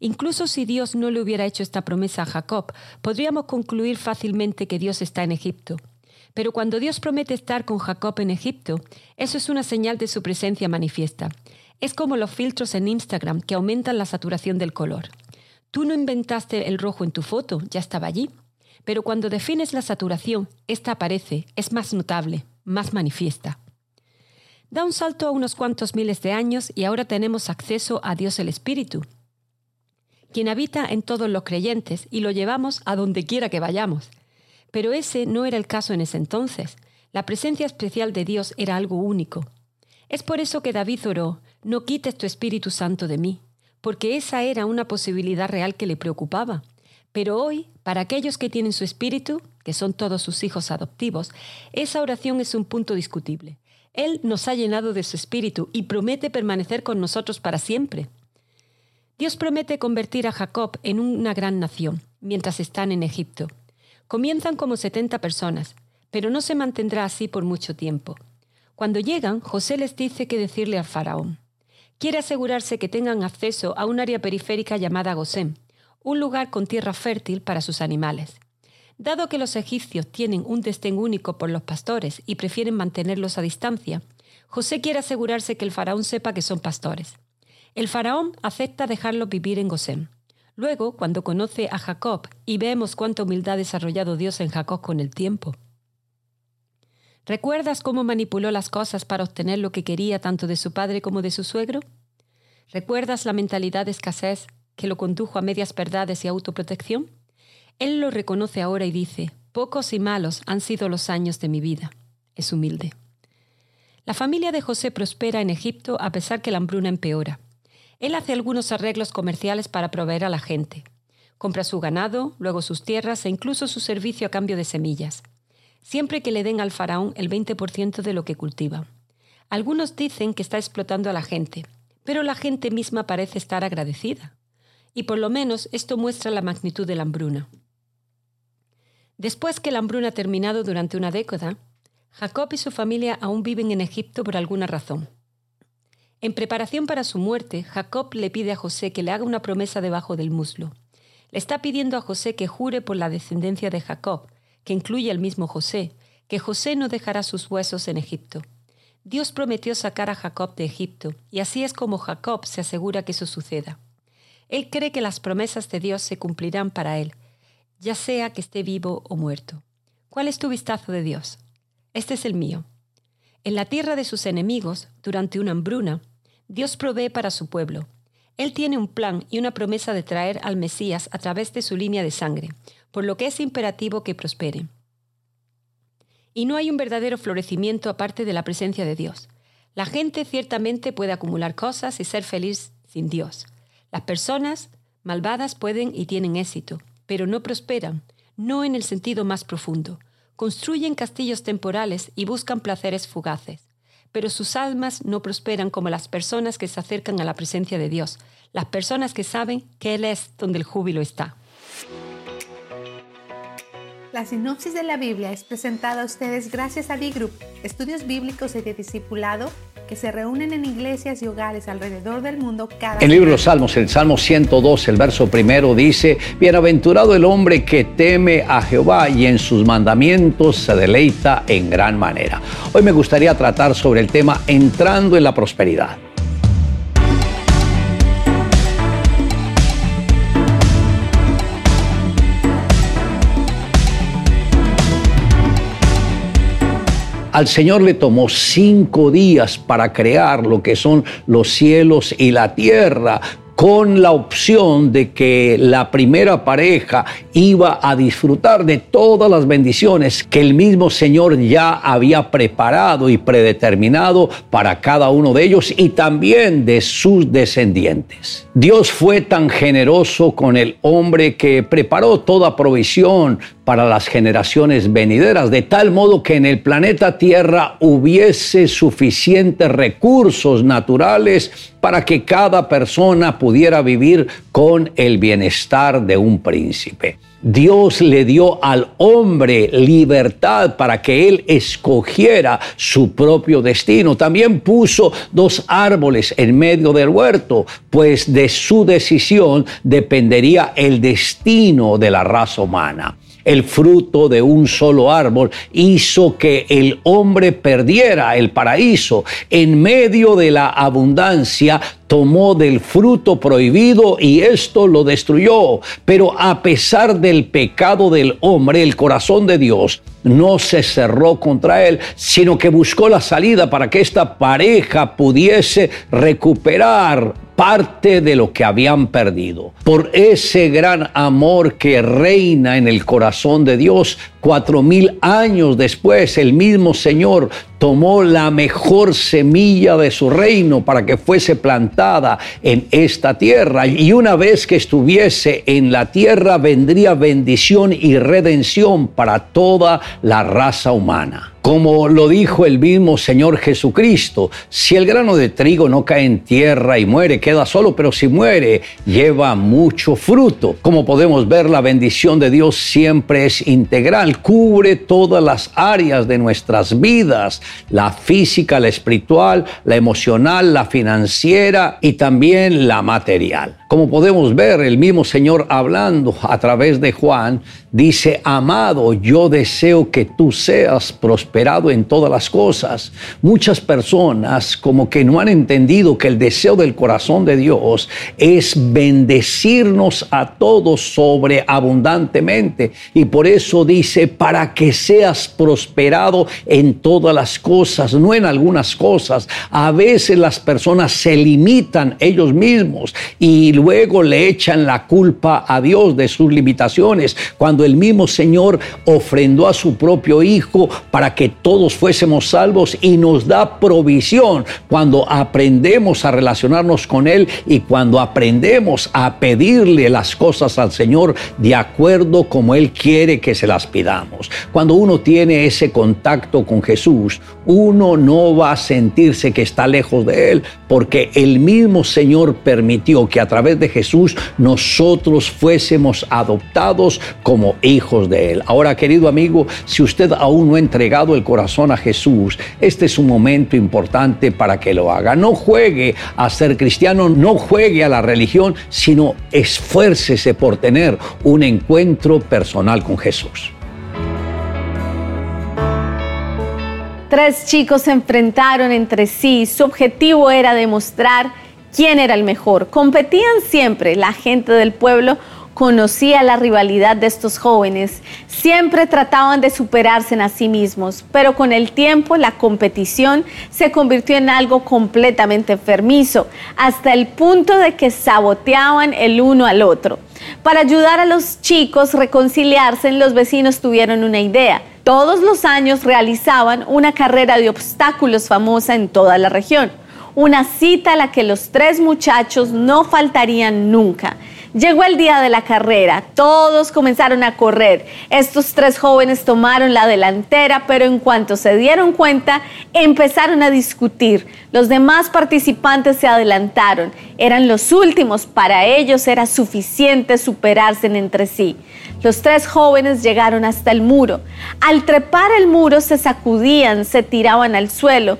Incluso si Dios no le hubiera hecho esta promesa a Jacob, podríamos concluir fácilmente que Dios está en Egipto. Pero cuando Dios promete estar con Jacob en Egipto, eso es una señal de su presencia manifiesta. Es como los filtros en Instagram que aumentan la saturación del color. Tú no inventaste el rojo en tu foto, ya estaba allí. Pero cuando defines la saturación, esta aparece, es más notable, más manifiesta. Da un salto a unos cuantos miles de años y ahora tenemos acceso a Dios el Espíritu, quien habita en todos los creyentes y lo llevamos a donde quiera que vayamos. Pero ese no era el caso en ese entonces. La presencia especial de Dios era algo único. Es por eso que David oró, no quites tu Espíritu Santo de mí, porque esa era una posibilidad real que le preocupaba. Pero hoy, para aquellos que tienen su Espíritu, que son todos sus hijos adoptivos, esa oración es un punto discutible. Él nos ha llenado de su Espíritu y promete permanecer con nosotros para siempre. Dios promete convertir a Jacob en una gran nación mientras están en Egipto. Comienzan como 70 personas, pero no se mantendrá así por mucho tiempo. Cuando llegan, José les dice que decirle al faraón. Quiere asegurarse que tengan acceso a un área periférica llamada Gosén, un lugar con tierra fértil para sus animales. Dado que los egipcios tienen un destén único por los pastores y prefieren mantenerlos a distancia, José quiere asegurarse que el faraón sepa que son pastores. El faraón acepta dejarlo vivir en Gosén. Luego, cuando conoce a Jacob y vemos cuánta humildad ha desarrollado Dios en Jacob con el tiempo. ¿Recuerdas cómo manipuló las cosas para obtener lo que quería tanto de su padre como de su suegro? ¿Recuerdas la mentalidad de escasez que lo condujo a medias verdades y autoprotección? Él lo reconoce ahora y dice, pocos y malos han sido los años de mi vida. Es humilde. La familia de José prospera en Egipto a pesar que la hambruna empeora. Él hace algunos arreglos comerciales para proveer a la gente. Compra su ganado, luego sus tierras e incluso su servicio a cambio de semillas, siempre que le den al faraón el 20% de lo que cultiva. Algunos dicen que está explotando a la gente, pero la gente misma parece estar agradecida. Y por lo menos esto muestra la magnitud de la hambruna. Después que la hambruna ha terminado durante una década, Jacob y su familia aún viven en Egipto por alguna razón. En preparación para su muerte, Jacob le pide a José que le haga una promesa debajo del muslo. Le está pidiendo a José que jure por la descendencia de Jacob, que incluye al mismo José, que José no dejará sus huesos en Egipto. Dios prometió sacar a Jacob de Egipto, y así es como Jacob se asegura que eso suceda. Él cree que las promesas de Dios se cumplirán para él, ya sea que esté vivo o muerto. ¿Cuál es tu vistazo de Dios? Este es el mío. En la tierra de sus enemigos, durante una hambruna, Dios provee para su pueblo. Él tiene un plan y una promesa de traer al Mesías a través de su línea de sangre, por lo que es imperativo que prospere. Y no hay un verdadero florecimiento aparte de la presencia de Dios. La gente ciertamente puede acumular cosas y ser feliz sin Dios. Las personas malvadas pueden y tienen éxito, pero no prosperan, no en el sentido más profundo. Construyen castillos temporales y buscan placeres fugaces pero sus almas no prosperan como las personas que se acercan a la presencia de Dios, las personas que saben que Él es donde el júbilo está. La sinopsis de la Biblia es presentada a ustedes gracias a D-Group, estudios bíblicos y de discipulado que se reúnen en iglesias y hogares alrededor del mundo cada el libro de los Salmos, el Salmo 102, el verso primero dice, Bienaventurado el hombre que teme a Jehová y en sus mandamientos se deleita en gran manera. Hoy me gustaría tratar sobre el tema entrando en la prosperidad. Al Señor le tomó cinco días para crear lo que son los cielos y la tierra, con la opción de que la primera pareja iba a disfrutar de todas las bendiciones que el mismo Señor ya había preparado y predeterminado para cada uno de ellos y también de sus descendientes. Dios fue tan generoso con el hombre que preparó toda provisión para las generaciones venideras, de tal modo que en el planeta Tierra hubiese suficientes recursos naturales para que cada persona pudiera vivir con el bienestar de un príncipe. Dios le dio al hombre libertad para que él escogiera su propio destino. También puso dos árboles en medio del huerto, pues de su decisión dependería el destino de la raza humana el fruto de un solo árbol hizo que el hombre perdiera el paraíso. En medio de la abundancia tomó del fruto prohibido y esto lo destruyó. Pero a pesar del pecado del hombre, el corazón de Dios no se cerró contra él, sino que buscó la salida para que esta pareja pudiese recuperar parte de lo que habían perdido. Por ese gran amor que reina en el corazón de Dios, cuatro mil años después, el mismo Señor tomó la mejor semilla de su reino para que fuese plantada en esta tierra. Y una vez que estuviese en la tierra, vendría bendición y redención para toda la raza humana. Como lo dijo el mismo Señor Jesucristo, si el grano de trigo no cae en tierra y muere, queda solo, pero si muere, lleva mucho fruto. Como podemos ver, la bendición de Dios siempre es integral, cubre todas las áreas de nuestras vidas, la física, la espiritual, la emocional, la financiera y también la material. Como podemos ver, el mismo Señor hablando a través de Juan, dice, amado, yo deseo que tú seas prosperado en todas las cosas. Muchas personas como que no han entendido que el deseo del corazón de Dios es bendecirnos a todos sobreabundantemente. Y por eso dice, para que seas prosperado en todas las cosas, no en algunas cosas. A veces las personas se limitan ellos mismos y luego le echan la culpa a Dios de sus limitaciones, cuando el mismo Señor ofrendó a su propio Hijo para que todos fuésemos salvos y nos da provisión cuando aprendemos a relacionarnos con Él y cuando aprendemos a pedirle las cosas al Señor de acuerdo como Él quiere que se las pidamos. Cuando uno tiene ese contacto con Jesús, uno no va a sentirse que está lejos de Él, porque el mismo Señor permitió que a través de Jesús nosotros fuésemos adoptados como hijos de Él. Ahora, querido amigo, si usted aún no ha entregado el corazón a Jesús, este es un momento importante para que lo haga. No juegue a ser cristiano, no juegue a la religión, sino esfuércese por tener un encuentro personal con Jesús. Tres chicos se enfrentaron entre sí. Su objetivo era demostrar quién era el mejor. Competían siempre. La gente del pueblo conocía la rivalidad de estos jóvenes. Siempre trataban de superarse en a sí mismos, pero con el tiempo la competición se convirtió en algo completamente enfermizo, hasta el punto de que saboteaban el uno al otro. Para ayudar a los chicos a reconciliarse, los vecinos tuvieron una idea. Todos los años realizaban una carrera de obstáculos famosa en toda la región. Una cita a la que los tres muchachos no faltarían nunca. Llegó el día de la carrera, todos comenzaron a correr. Estos tres jóvenes tomaron la delantera, pero en cuanto se dieron cuenta, empezaron a discutir. Los demás participantes se adelantaron, eran los últimos, para ellos era suficiente superarse entre sí. Los tres jóvenes llegaron hasta el muro. Al trepar el muro se sacudían, se tiraban al suelo.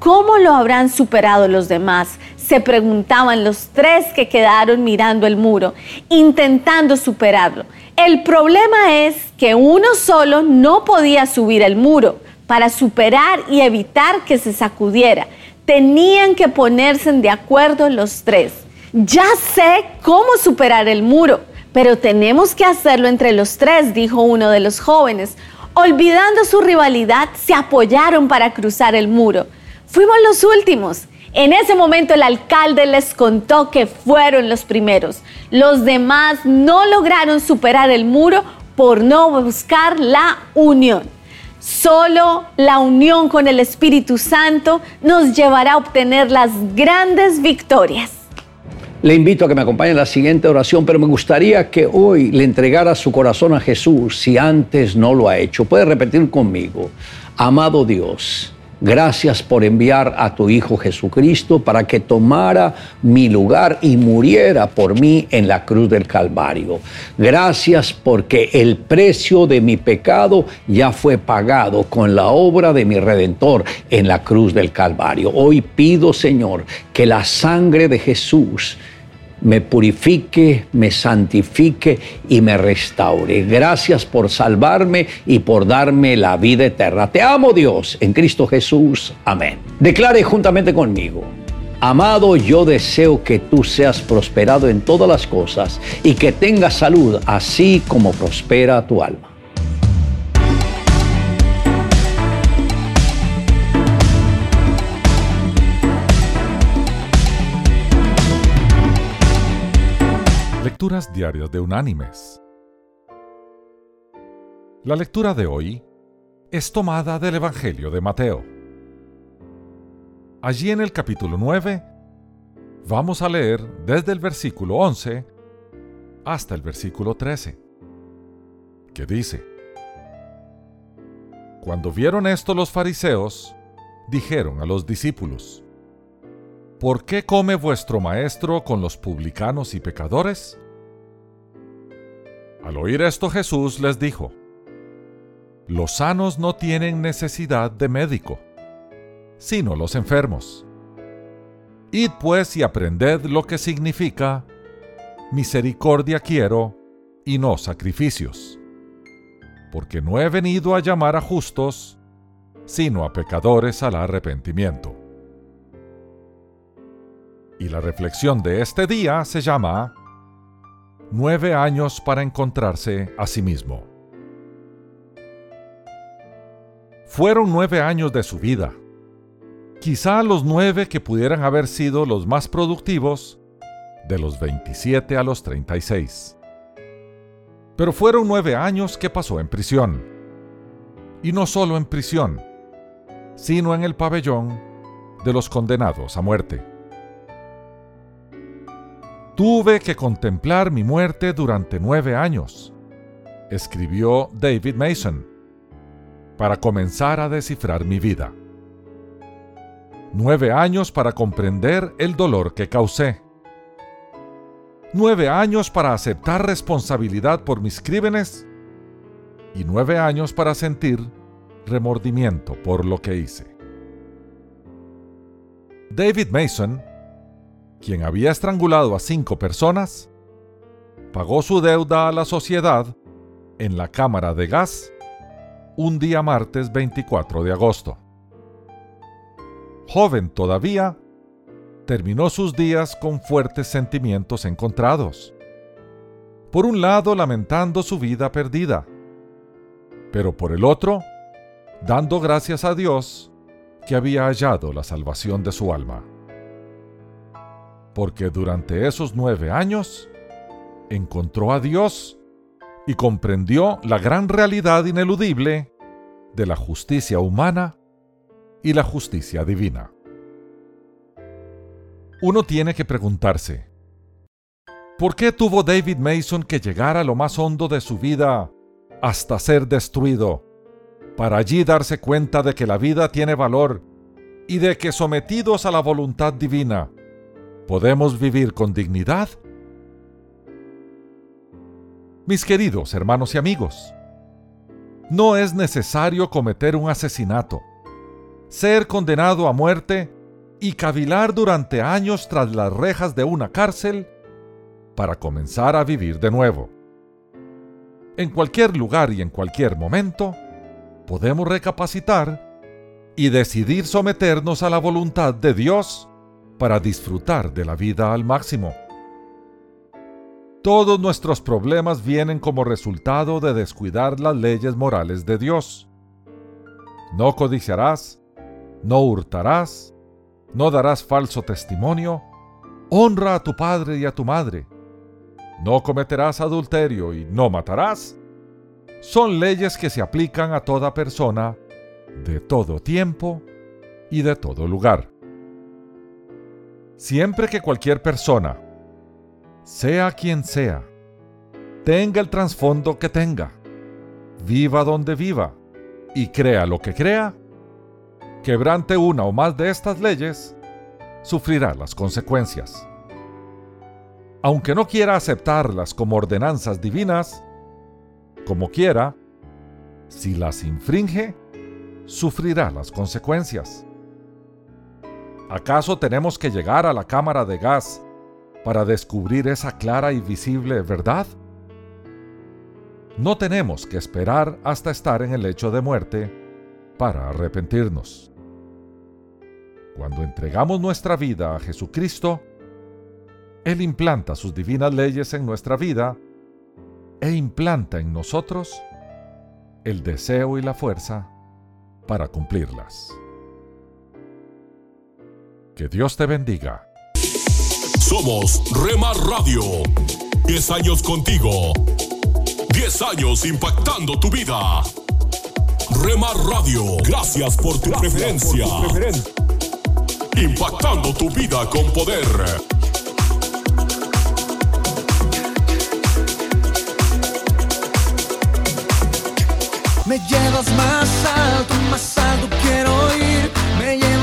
¿Cómo lo habrán superado los demás? Se preguntaban los tres que quedaron mirando el muro, intentando superarlo. El problema es que uno solo no podía subir el muro para superar y evitar que se sacudiera. Tenían que ponerse de acuerdo los tres. Ya sé cómo superar el muro, pero tenemos que hacerlo entre los tres, dijo uno de los jóvenes. Olvidando su rivalidad, se apoyaron para cruzar el muro. Fuimos los últimos. En ese momento el alcalde les contó que fueron los primeros. Los demás no lograron superar el muro por no buscar la unión. Solo la unión con el Espíritu Santo nos llevará a obtener las grandes victorias. Le invito a que me acompañe en la siguiente oración, pero me gustaría que hoy le entregara su corazón a Jesús si antes no lo ha hecho. Puede repetir conmigo, amado Dios. Gracias por enviar a tu Hijo Jesucristo para que tomara mi lugar y muriera por mí en la cruz del Calvario. Gracias porque el precio de mi pecado ya fue pagado con la obra de mi Redentor en la cruz del Calvario. Hoy pido, Señor, que la sangre de Jesús me purifique, me santifique y me restaure. Gracias por salvarme y por darme la vida eterna. Te amo Dios en Cristo Jesús. Amén. Declare juntamente conmigo. Amado, yo deseo que tú seas prosperado en todas las cosas y que tengas salud, así como prospera tu alma. Diarias de Unánimes. La lectura de hoy es tomada del Evangelio de Mateo. Allí en el capítulo 9 vamos a leer desde el versículo 11 hasta el versículo 13, que dice, Cuando vieron esto los fariseos, dijeron a los discípulos, ¿Por qué come vuestro maestro con los publicanos y pecadores? Al oír esto Jesús les dijo, Los sanos no tienen necesidad de médico, sino los enfermos. Id pues y aprended lo que significa, misericordia quiero y no sacrificios, porque no he venido a llamar a justos, sino a pecadores al arrepentimiento. Y la reflexión de este día se llama nueve años para encontrarse a sí mismo. Fueron nueve años de su vida, quizá los nueve que pudieran haber sido los más productivos, de los 27 a los 36. Pero fueron nueve años que pasó en prisión. Y no solo en prisión, sino en el pabellón de los condenados a muerte. Tuve que contemplar mi muerte durante nueve años, escribió David Mason, para comenzar a descifrar mi vida. Nueve años para comprender el dolor que causé. Nueve años para aceptar responsabilidad por mis crímenes. Y nueve años para sentir remordimiento por lo que hice. David Mason quien había estrangulado a cinco personas, pagó su deuda a la sociedad en la cámara de gas un día martes 24 de agosto. Joven todavía, terminó sus días con fuertes sentimientos encontrados. Por un lado lamentando su vida perdida, pero por el otro, dando gracias a Dios que había hallado la salvación de su alma porque durante esos nueve años encontró a Dios y comprendió la gran realidad ineludible de la justicia humana y la justicia divina. Uno tiene que preguntarse, ¿Por qué tuvo David Mason que llegar a lo más hondo de su vida hasta ser destruido, para allí darse cuenta de que la vida tiene valor y de que sometidos a la voluntad divina, podemos vivir con dignidad? Mis queridos hermanos y amigos, no es necesario cometer un asesinato, ser condenado a muerte y cavilar durante años tras las rejas de una cárcel para comenzar a vivir de nuevo. En cualquier lugar y en cualquier momento, podemos recapacitar y decidir someternos a la voluntad de Dios para disfrutar de la vida al máximo. Todos nuestros problemas vienen como resultado de descuidar las leyes morales de Dios. No codiciarás, no hurtarás, no darás falso testimonio, honra a tu padre y a tu madre, no cometerás adulterio y no matarás, son leyes que se aplican a toda persona, de todo tiempo y de todo lugar. Siempre que cualquier persona, sea quien sea, tenga el trasfondo que tenga, viva donde viva y crea lo que crea, quebrante una o más de estas leyes, sufrirá las consecuencias. Aunque no quiera aceptarlas como ordenanzas divinas, como quiera, si las infringe, sufrirá las consecuencias. ¿Acaso tenemos que llegar a la cámara de gas para descubrir esa clara y visible verdad? No tenemos que esperar hasta estar en el lecho de muerte para arrepentirnos. Cuando entregamos nuestra vida a Jesucristo, Él implanta sus divinas leyes en nuestra vida e implanta en nosotros el deseo y la fuerza para cumplirlas. Que Dios te bendiga. Somos Remar Radio. 10 años contigo. 10 años impactando tu vida. Remar Radio, gracias por tu preferencia. Impactando tu vida con poder. Me llevas más alto, más alto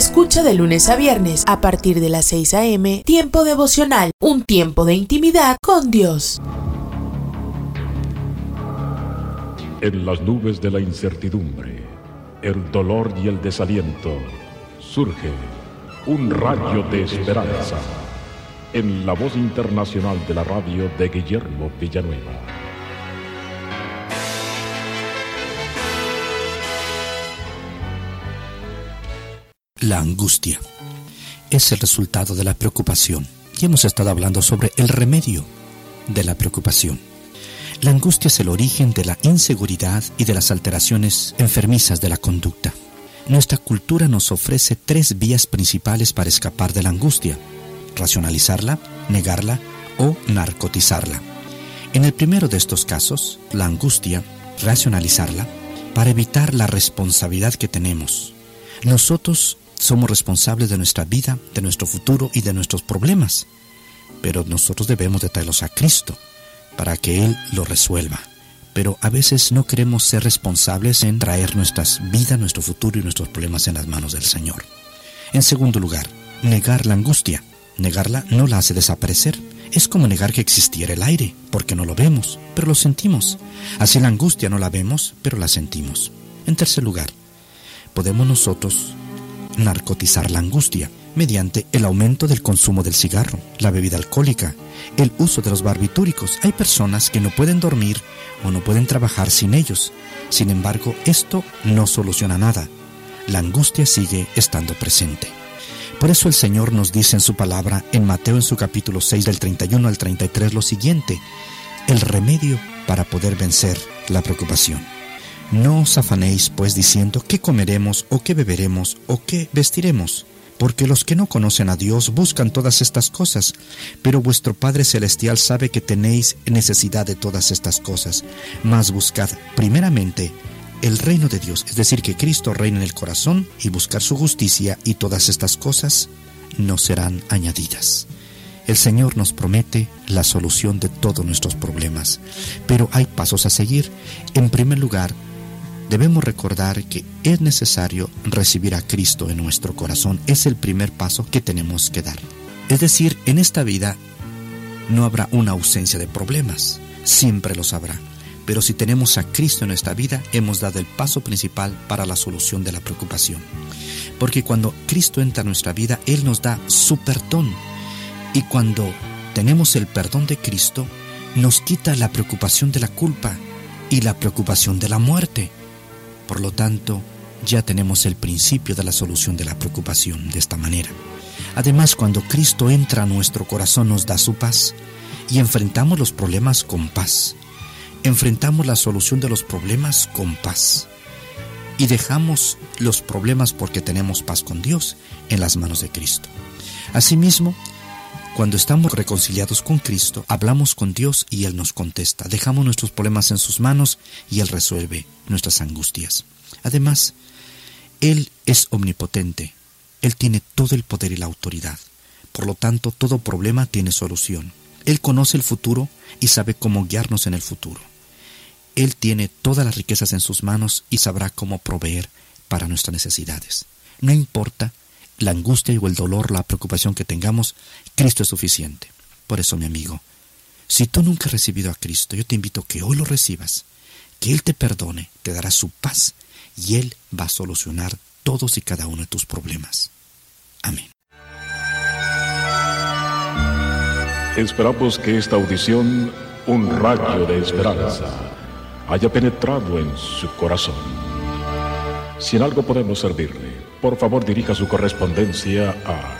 Escucha de lunes a viernes a partir de las 6 a.m. Tiempo devocional, un tiempo de intimidad con Dios. En las nubes de la incertidumbre, el dolor y el desaliento, surge un rayo de esperanza en la voz internacional de la radio de Guillermo Villanueva. La angustia es el resultado de la preocupación y hemos estado hablando sobre el remedio de la preocupación. La angustia es el origen de la inseguridad y de las alteraciones enfermizas de la conducta. Nuestra cultura nos ofrece tres vías principales para escapar de la angustia. Racionalizarla, negarla o narcotizarla. En el primero de estos casos, la angustia, racionalizarla, para evitar la responsabilidad que tenemos. Nosotros somos responsables de nuestra vida, de nuestro futuro y de nuestros problemas, pero nosotros debemos de traerlos a Cristo para que Él lo resuelva pero a veces no queremos ser responsables en traer nuestras vidas, nuestro futuro y nuestros problemas en las manos del Señor. En segundo lugar, negar la angustia. Negarla no la hace desaparecer. Es como negar que existiera el aire, porque no lo vemos, pero lo sentimos. Así la angustia no la vemos, pero la sentimos. En tercer lugar, podemos nosotros narcotizar la angustia mediante el aumento del consumo del cigarro, la bebida alcohólica, el uso de los barbitúricos. Hay personas que no pueden dormir o no pueden trabajar sin ellos. Sin embargo, esto no soluciona nada. La angustia sigue estando presente. Por eso el Señor nos dice en su palabra, en Mateo en su capítulo 6 del 31 al 33, lo siguiente, el remedio para poder vencer la preocupación. No os afanéis pues diciendo qué comeremos o qué beberemos o qué vestiremos, porque los que no conocen a Dios buscan todas estas cosas, pero vuestro Padre Celestial sabe que tenéis necesidad de todas estas cosas. Mas buscad primeramente el reino de Dios, es decir, que Cristo reine en el corazón y buscar su justicia y todas estas cosas no serán añadidas. El Señor nos promete la solución de todos nuestros problemas, pero hay pasos a seguir. En primer lugar, debemos recordar que es necesario recibir a Cristo en nuestro corazón. Es el primer paso que tenemos que dar. Es decir, en esta vida no habrá una ausencia de problemas, siempre los habrá. Pero si tenemos a Cristo en nuestra vida, hemos dado el paso principal para la solución de la preocupación. Porque cuando Cristo entra en nuestra vida, Él nos da su perdón. Y cuando tenemos el perdón de Cristo, nos quita la preocupación de la culpa y la preocupación de la muerte. Por lo tanto, ya tenemos el principio de la solución de la preocupación de esta manera. Además, cuando Cristo entra a nuestro corazón nos da su paz y enfrentamos los problemas con paz. Enfrentamos la solución de los problemas con paz. Y dejamos los problemas porque tenemos paz con Dios en las manos de Cristo. Asimismo, cuando estamos reconciliados con Cristo, hablamos con Dios y Él nos contesta. Dejamos nuestros problemas en sus manos y Él resuelve nuestras angustias. Además, Él es omnipotente. Él tiene todo el poder y la autoridad. Por lo tanto, todo problema tiene solución. Él conoce el futuro y sabe cómo guiarnos en el futuro. Él tiene todas las riquezas en sus manos y sabrá cómo proveer para nuestras necesidades. No importa la angustia o el dolor, la preocupación que tengamos, Cristo es suficiente. Por eso, mi amigo, si tú nunca has recibido a Cristo, yo te invito que hoy lo recibas, que Él te perdone, te dará su paz y Él va a solucionar todos y cada uno de tus problemas. Amén. Esperamos que esta audición, un rayo de esperanza, haya penetrado en su corazón. Si en algo podemos servirle, por favor dirija su correspondencia a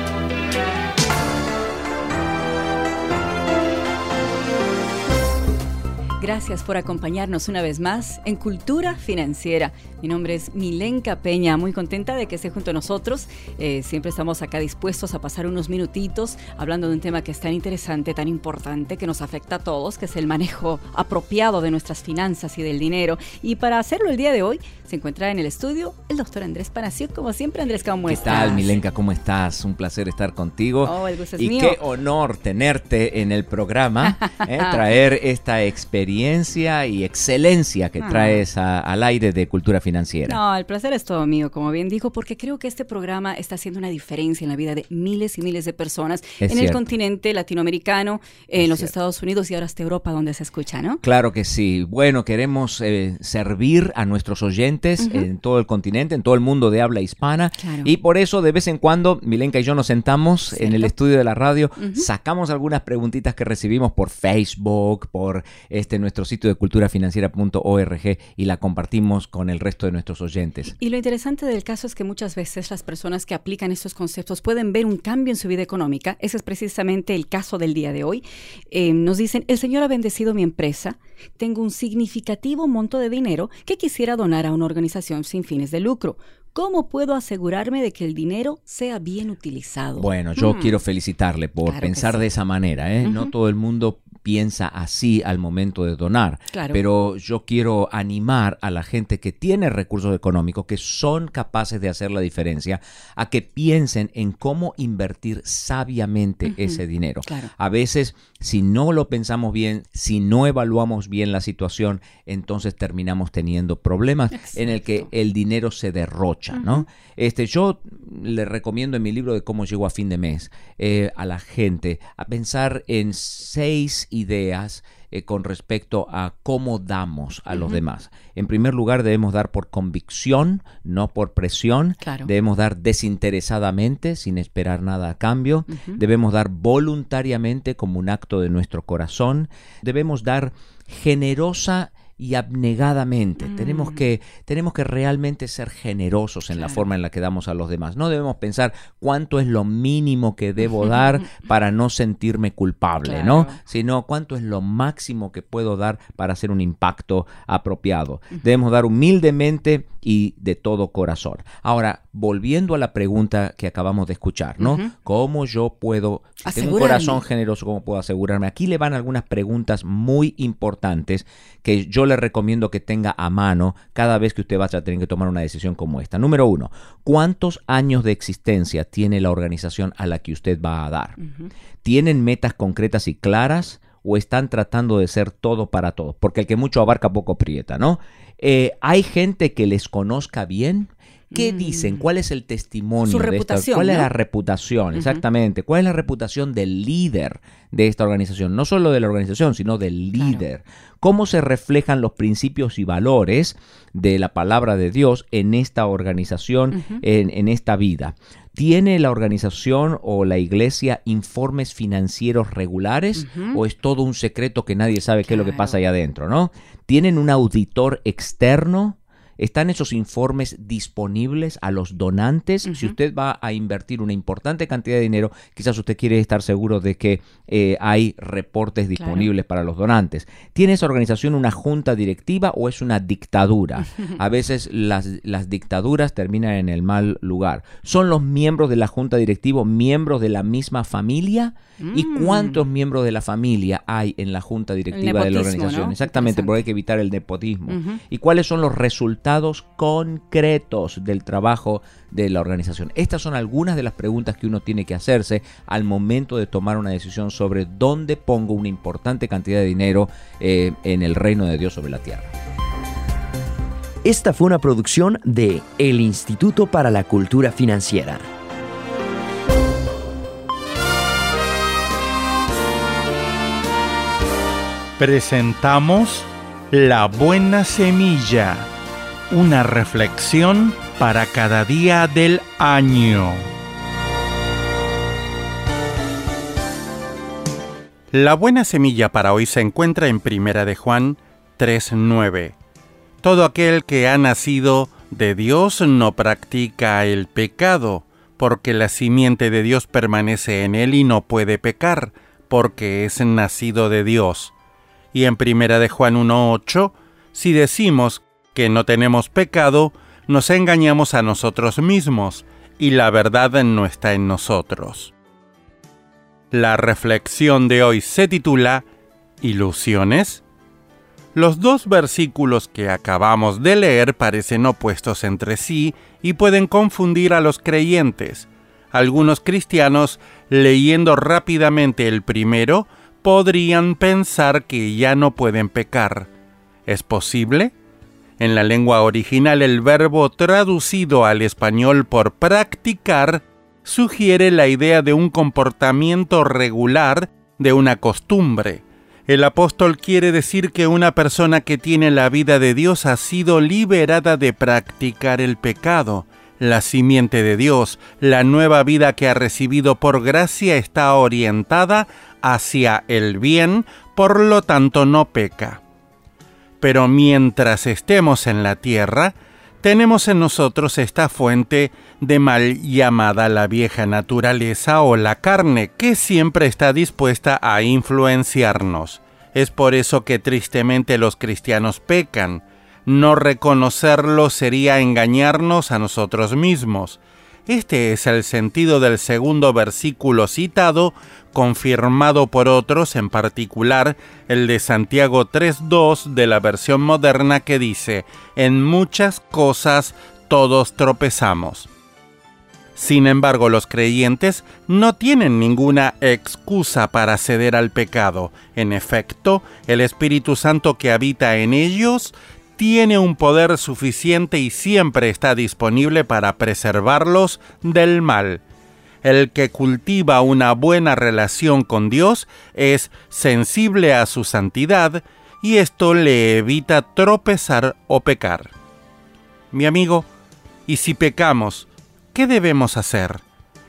Gracias por acompañarnos una vez más en Cultura Financiera. Mi nombre es Milenka Peña, muy contenta de que esté junto a nosotros. Eh, siempre estamos acá dispuestos a pasar unos minutitos hablando de un tema que es tan interesante, tan importante, que nos afecta a todos, que es el manejo apropiado de nuestras finanzas y del dinero. Y para hacerlo el día de hoy, se encuentra en el estudio el doctor Andrés Panacio. Como siempre, Andrés, ¿cómo ¿Qué estás? tal, Milenka? ¿Cómo estás? Un placer estar contigo. Oh, el gusto es y mío. qué honor tenerte en el programa, eh, [LAUGHS] traer esta experiencia y excelencia que Ah. traes a- al aire de cultura financiera. No, el placer es todo mío, como bien dijo, porque creo que este programa está haciendo una diferencia en la vida de miles y miles de personas Es en el continente latinoamericano, en los Estados Unidos y ahora hasta Europa, donde se escucha, ¿no? Claro que sí. Bueno, queremos eh, servir a nuestros oyentes en todo el continente, en todo el mundo de habla hispana. Claro. Y por eso de vez en cuando Milenka y yo nos sentamos en el estudio de la radio, sacamos algunas preguntitas que recibimos por Facebook, por este nuestro sitio de culturafinanciera.org y la compartimos con el resto de nuestros oyentes. Y lo interesante del caso es que muchas veces las personas que aplican estos conceptos pueden ver un cambio en su vida económica. Ese es precisamente el caso del día de hoy. Eh, nos dicen, el Señor ha bendecido mi empresa, tengo un significativo monto de dinero que quisiera donar a una organización sin fines de lucro. ¿Cómo puedo asegurarme de que el dinero sea bien utilizado? Bueno, yo Hmm. quiero felicitarle por Claro pensar sí. de esa manera. ¿eh? No todo el mundo piensa así al momento de donar, Claro. pero yo quiero animar a la gente que tiene recursos económicos, que son capaces de hacer la diferencia, a que piensen en cómo invertir sabiamente ese dinero. Claro. A veces, si no lo pensamos bien, si no evaluamos bien la situación, entonces terminamos teniendo problemas en el que el dinero se derrocha, ¿no? Este, yo le recomiendo en mi libro de cómo llego a fin de mes eh, a la gente a pensar en seis ideas eh, con respecto a cómo damos a los demás. En primer lugar, debemos dar por convicción, no por presión. Claro. Debemos dar desinteresadamente, sin esperar nada a cambio. Debemos dar voluntariamente como un acto de nuestro corazón. Debemos dar generosa y abnegadamente. Tenemos, que, tenemos que realmente ser generosos en la Mm. Forma en la que damos a los demás. No debemos pensar cuánto es lo mínimo que debo dar [LAUGHS] para no sentirme culpable, ¿no? Sino cuánto es lo máximo que puedo dar para hacer un impacto apropiado. Debemos dar humildemente y de todo corazón. Ahora, volviendo a la pregunta que acabamos de escuchar, ¿no? Ujú. ¿Cómo yo puedo, si tengo un corazón generoso, cómo puedo asegurarme? Aquí le van algunas preguntas muy importantes que yo le recomiendo que tenga a mano cada vez que usted vaya a tener que tomar una decisión como esta. Número uno, ¿cuántos años de existencia tiene la organización a la que usted va a dar? ¿Tienen metas concretas y claras? ¿O están tratando de ser todo para todos? Porque el que mucho abarca poco prieta, ¿no? Eh, ¿Hay gente que les conozca bien? ¿Qué dicen? ¿Cuál es el testimonio Su de esta? reputación, ¿Cuál es la reputación? Exactamente. ¿Cuál es la reputación del líder de esta organización? No solo de la organización, sino del líder. ¿Cómo se reflejan los principios y valores de la palabra de Dios en esta organización, en, en esta vida? ¿Tiene la organización o la iglesia informes financieros regulares o es todo un secreto que nadie sabe qué es lo que pasa ahí adentro, ¿no? ¿Tienen un auditor externo? ¿Están esos informes disponibles a los donantes? Si usted va a invertir una importante cantidad de dinero, quizás usted quiere estar seguro de que eh, hay reportes disponibles para los donantes. ¿Tiene esa organización una junta directiva o es una dictadura? [LAUGHS] A veces las, las dictaduras terminan en el mal lugar. ¿Son los miembros de la junta directiva miembros de la misma familia? ¿Y Mm. cuántos miembros de la familia hay en la junta directiva de la organización? ¿no? Exactamente, porque hay que evitar el nepotismo. ¿Y cuáles son los resultados concretos del trabajo de la organización? Estas son algunas de las preguntas que uno tiene que hacerse al momento de tomar una decisión sobre dónde pongo una importante cantidad de dinero eh, en el reino de Dios sobre la tierra. Esta fue una producción de El Instituto para la Cultura Financiera. Presentamos La Buena Semilla, una reflexión para cada día del año. La buena semilla para hoy se encuentra en Primera de Juan 3:9. Todo aquel que ha nacido de Dios no practica el pecado, porque la simiente de Dios permanece en él y no puede pecar, porque es nacido de Dios. Y en Primera de Juan 1:8, si decimos que no tenemos pecado, nos engañamos a nosotros mismos, y la verdad no está en nosotros. La reflexión de hoy se titula ¿Ilusiones? Los dos versículos que acabamos de leer parecen opuestos entre sí y pueden confundir a los creyentes. Algunos cristianos, leyendo rápidamente el primero, podrían pensar que ya no pueden pecar. ¿Es posible? En la lengua original el verbo traducido al español por practicar sugiere la idea de un comportamiento regular, de una costumbre. El apóstol quiere decir que una persona que tiene la vida de Dios ha sido liberada de practicar el pecado. La simiente de Dios, la nueva vida que ha recibido por gracia está orientada hacia el bien, por lo tanto no peca. Pero mientras estemos en la tierra, tenemos en nosotros esta fuente de mal llamada la vieja naturaleza o la carne, que siempre está dispuesta a influenciarnos. Es por eso que tristemente los cristianos pecan. No reconocerlo sería engañarnos a nosotros mismos. Este es el sentido del segundo versículo citado, confirmado por otros, en particular el de Santiago 3.2 de la versión moderna que dice, en muchas cosas todos tropezamos. Sin embargo, los creyentes no tienen ninguna excusa para ceder al pecado. En efecto, el Espíritu Santo que habita en ellos tiene un poder suficiente y siempre está disponible para preservarlos del mal. El que cultiva una buena relación con Dios es sensible a su santidad y esto le evita tropezar o pecar. Mi amigo, ¿y si pecamos, qué debemos hacer?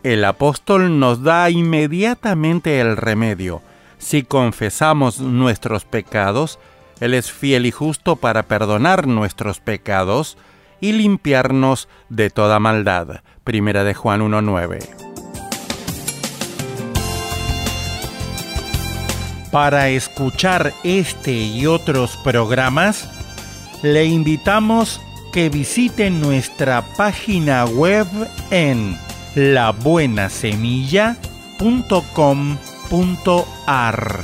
El apóstol nos da inmediatamente el remedio. Si confesamos nuestros pecados, Él es fiel y justo para perdonar nuestros pecados y limpiarnos de toda maldad. Primera de Juan 1.9. Para escuchar este y otros programas, le invitamos que visite nuestra página web en labuenasemilla.com.ar.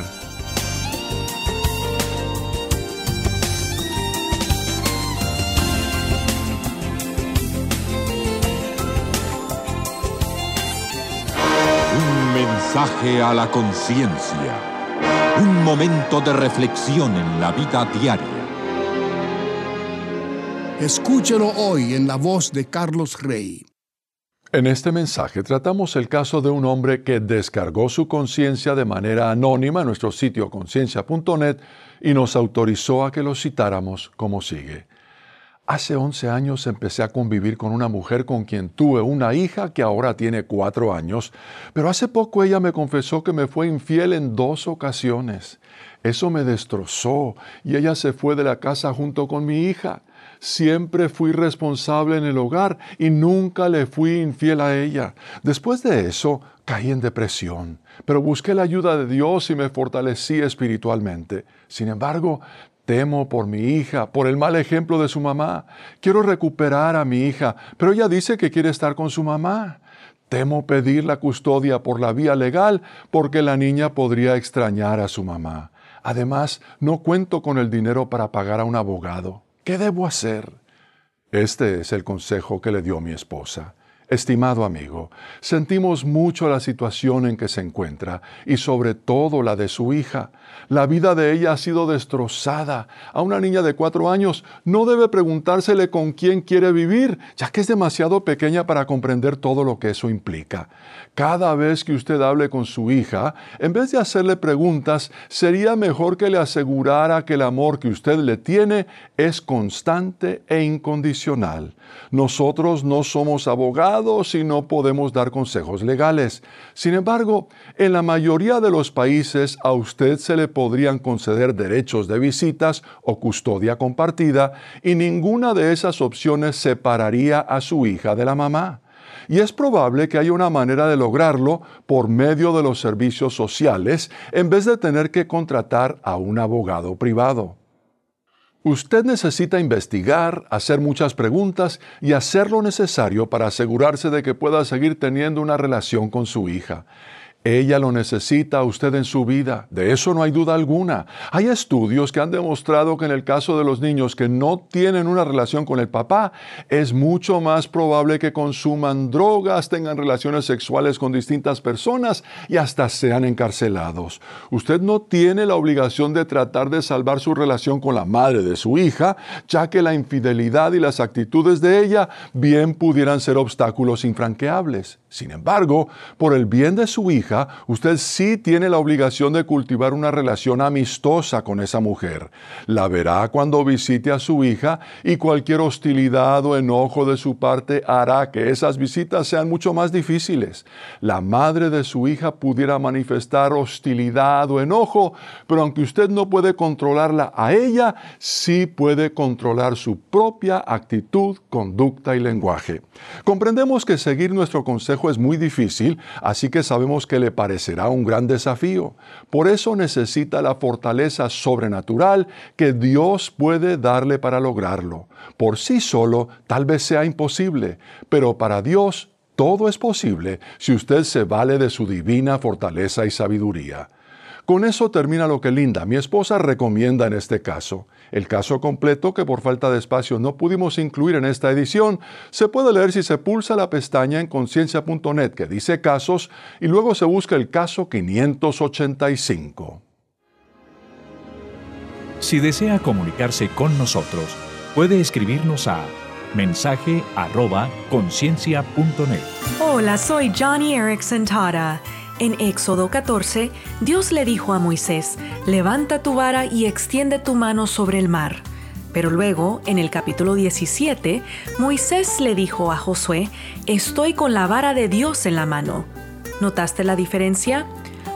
Un mensaje a la conciencia. Un momento de reflexión en la vida diaria. Escúchelo hoy en la voz de Carlos Rey. En este mensaje tratamos el caso de un hombre que descargó su conciencia de manera anónima en nuestro sitio conciencia.net y nos autorizó a que lo citáramos como sigue. Hace 11 años empecé a convivir con una mujer con quien tuve una hija que ahora tiene cuatro años, pero hace poco ella me confesó que me fue infiel en dos ocasiones. Eso me destrozó y ella se fue de la casa junto con mi hija. Siempre fui responsable en el hogar y nunca le fui infiel a ella. Después de eso, caí en depresión, pero busqué la ayuda de Dios y me fortalecí espiritualmente. Sin embargo, Temo por mi hija, por el mal ejemplo de su mamá. Quiero recuperar a mi hija, pero ella dice que quiere estar con su mamá. Temo pedir la custodia por la vía legal porque la niña podría extrañar a su mamá. Además, no cuento con el dinero para pagar a un abogado. ¿Qué debo hacer? Este es el consejo que le dio mi esposa. Estimado amigo, sentimos mucho la situación en que se encuentra y sobre todo la de su hija. La vida de ella ha sido destrozada. A una niña de cuatro años no debe preguntársele con quién quiere vivir, ya que es demasiado pequeña para comprender todo lo que eso implica. Cada vez que usted hable con su hija, en vez de hacerle preguntas, sería mejor que le asegurara que el amor que usted le tiene es constante e incondicional. Nosotros no somos abogados y no podemos dar consejos legales. Sin embargo, en la mayoría de los países a usted se le podrían conceder derechos de visitas o custodia compartida y ninguna de esas opciones separaría a su hija de la mamá y es probable que haya una manera de lograrlo por medio de los servicios sociales en vez de tener que contratar a un abogado privado. Usted necesita investigar, hacer muchas preguntas y hacer lo necesario para asegurarse de que pueda seguir teniendo una relación con su hija. Ella lo necesita a usted en su vida, de eso no hay duda alguna. Hay estudios que han demostrado que en el caso de los niños que no tienen una relación con el papá, es mucho más probable que consuman drogas, tengan relaciones sexuales con distintas personas y hasta sean encarcelados. Usted no tiene la obligación de tratar de salvar su relación con la madre de su hija, ya que la infidelidad y las actitudes de ella bien pudieran ser obstáculos infranqueables. Sin embargo, por el bien de su hija, usted sí tiene la obligación de cultivar una relación amistosa con esa mujer. La verá cuando visite a su hija y cualquier hostilidad o enojo de su parte hará que esas visitas sean mucho más difíciles. La madre de su hija pudiera manifestar hostilidad o enojo, pero aunque usted no puede controlarla a ella, sí puede controlar su propia actitud, conducta y lenguaje. Comprendemos que seguir nuestro consejo es muy difícil, así que sabemos que le parecerá un gran desafío. Por eso necesita la fortaleza sobrenatural que Dios puede darle para lograrlo. Por sí solo tal vez sea imposible, pero para Dios todo es posible si usted se vale de su divina fortaleza y sabiduría. Con eso termina lo que Linda, mi esposa, recomienda en este caso. El caso completo, que por falta de espacio no pudimos incluir en esta edición, se puede leer si se pulsa la pestaña en conciencia.net que dice casos y luego se busca el caso 585. Si desea comunicarse con nosotros, puede escribirnos a Mensaje arroba conciencia.net. Hola, soy Johnny Erickson Tara. En Éxodo 14, Dios le dijo a Moisés, levanta tu vara y extiende tu mano sobre el mar. Pero luego, en el capítulo 17, Moisés le dijo a Josué, estoy con la vara de Dios en la mano. ¿Notaste la diferencia?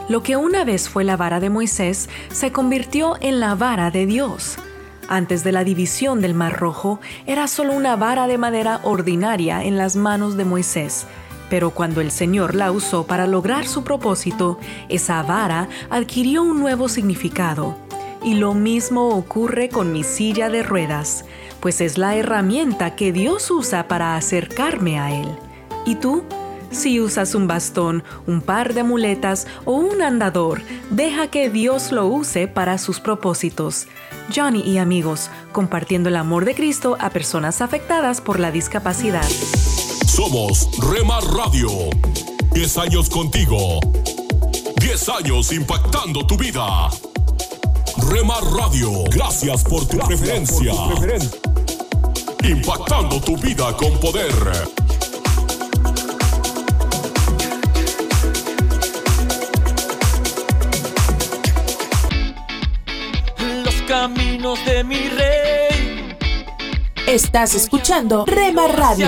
Lo que una vez fue la vara de Moisés se convirtió en la vara de Dios. Antes de la división del Mar Rojo, era solo una vara de madera ordinaria en las manos de Moisés. Pero cuando el Señor la usó para lograr su propósito, esa vara adquirió un nuevo significado. Y lo mismo ocurre con mi silla de ruedas, pues es la herramienta que Dios usa para acercarme a Él. ¿Y tú? Si usas un bastón, un par de muletas o un andador, deja que Dios lo use para sus propósitos. Johnny y amigos, compartiendo el amor de Cristo a personas afectadas por la discapacidad. Somos Rema Radio. 10 años contigo. 10 años impactando tu vida. Rema Radio, gracias por tu preferencia. Impactando tu vida con poder. Los caminos de mi rey. Estás escuchando Rema Radio.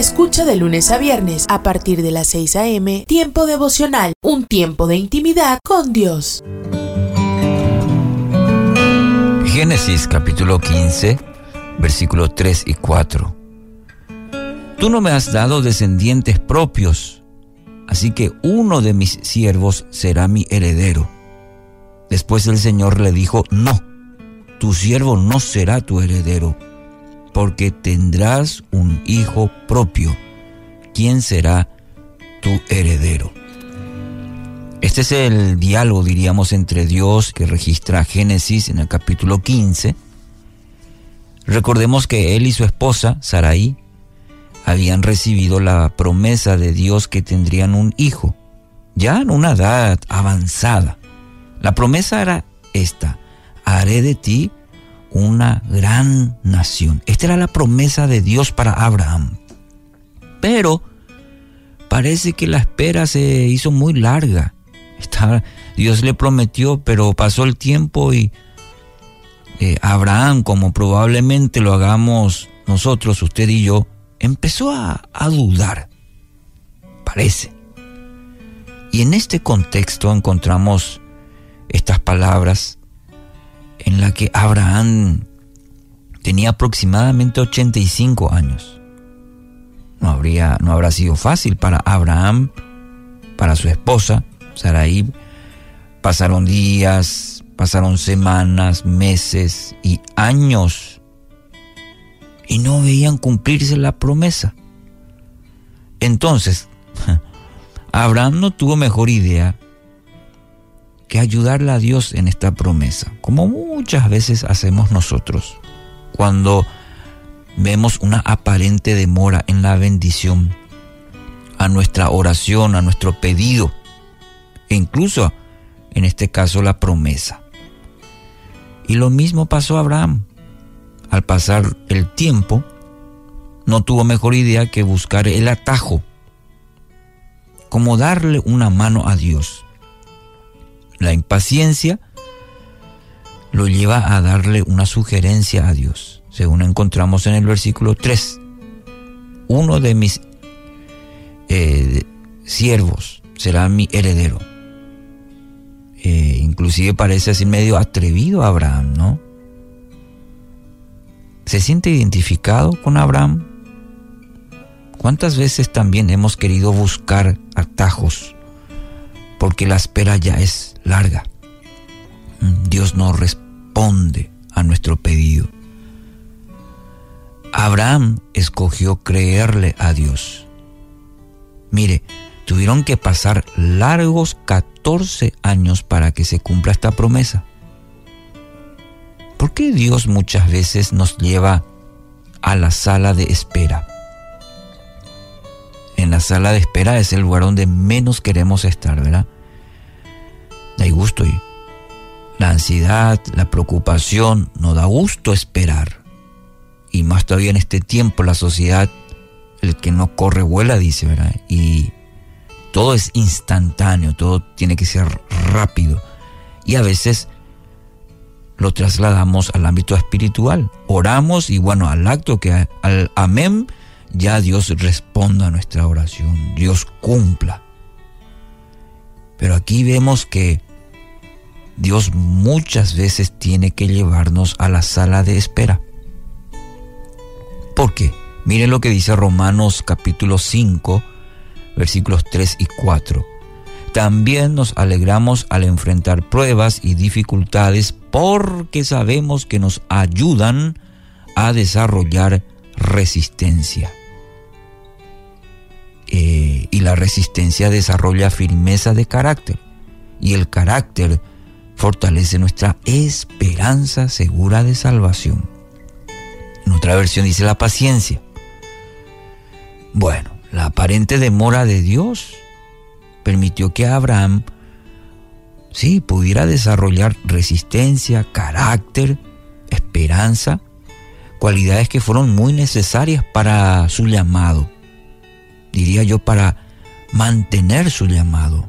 Escucha de lunes a viernes a partir de las 6 a.m. Tiempo devocional, un tiempo de intimidad con Dios. Génesis capítulo 15, versículos 3 y 4. Tú no me has dado descendientes propios, así que uno de mis siervos será mi heredero. Después el Señor le dijo, no, tu siervo no será tu heredero, porque tendrás un hijo propio. ¿Quién será tu heredero? Este es el diálogo, diríamos, entre Dios que registra Génesis en el capítulo 15. Recordemos que él y su esposa, Saraí, habían recibido la promesa de Dios que tendrían un hijo, ya en una edad avanzada. La promesa era esta, haré de ti una gran nación. Esta era la promesa de Dios para Abraham. Pero parece que la espera se hizo muy larga. Dios le prometió, pero pasó el tiempo y eh, Abraham, como probablemente lo hagamos nosotros, usted y yo, empezó a, a dudar. Parece. Y en este contexto encontramos estas palabras en la que Abraham tenía aproximadamente 85 años. No, habría, no habrá sido fácil para Abraham, para su esposa, Saraí. Pasaron días, pasaron semanas, meses y años y no veían cumplirse la promesa. Entonces, [LAUGHS] Abraham no tuvo mejor idea que ayudarle a Dios en esta promesa, como muchas veces hacemos nosotros cuando vemos una aparente demora en la bendición a nuestra oración, a nuestro pedido, e incluso en este caso la promesa. Y lo mismo pasó a Abraham. Al pasar el tiempo, no tuvo mejor idea que buscar el atajo, como darle una mano a Dios. La impaciencia lo lleva a darle una sugerencia a Dios, según encontramos en el versículo 3. Uno de mis eh, siervos será mi heredero. Eh, inclusive parece así medio atrevido Abraham, ¿no? ¿Se siente identificado con Abraham? ¿Cuántas veces también hemos querido buscar atajos porque la espera ya es larga? Dios no responde a nuestro pedido. Abraham escogió creerle a Dios. Mire, tuvieron que pasar largos 14 años para que se cumpla esta promesa. ¿Por qué Dios muchas veces nos lleva a la sala de espera? En la sala de espera es el lugar donde menos queremos estar, ¿verdad? Da gusto y la ansiedad, la preocupación, no da gusto esperar. Y más todavía en este tiempo la sociedad, el que no corre vuela, dice, ¿verdad? Y todo es instantáneo, todo tiene que ser rápido. Y a veces lo trasladamos al ámbito espiritual. Oramos y bueno, al acto que al amén, ya Dios responda a nuestra oración, Dios cumpla. Pero aquí vemos que Dios muchas veces tiene que llevarnos a la sala de espera. ¿Por qué? Miren lo que dice Romanos capítulo 5, versículos 3 y 4. También nos alegramos al enfrentar pruebas y dificultades porque sabemos que nos ayudan a desarrollar resistencia. Eh, y la resistencia desarrolla firmeza de carácter. Y el carácter fortalece nuestra esperanza segura de salvación. En otra versión dice la paciencia. Bueno, la aparente demora de Dios permitió que Abraham, sí, pudiera desarrollar resistencia, carácter, esperanza, cualidades que fueron muy necesarias para su llamado, diría yo, para mantener su llamado.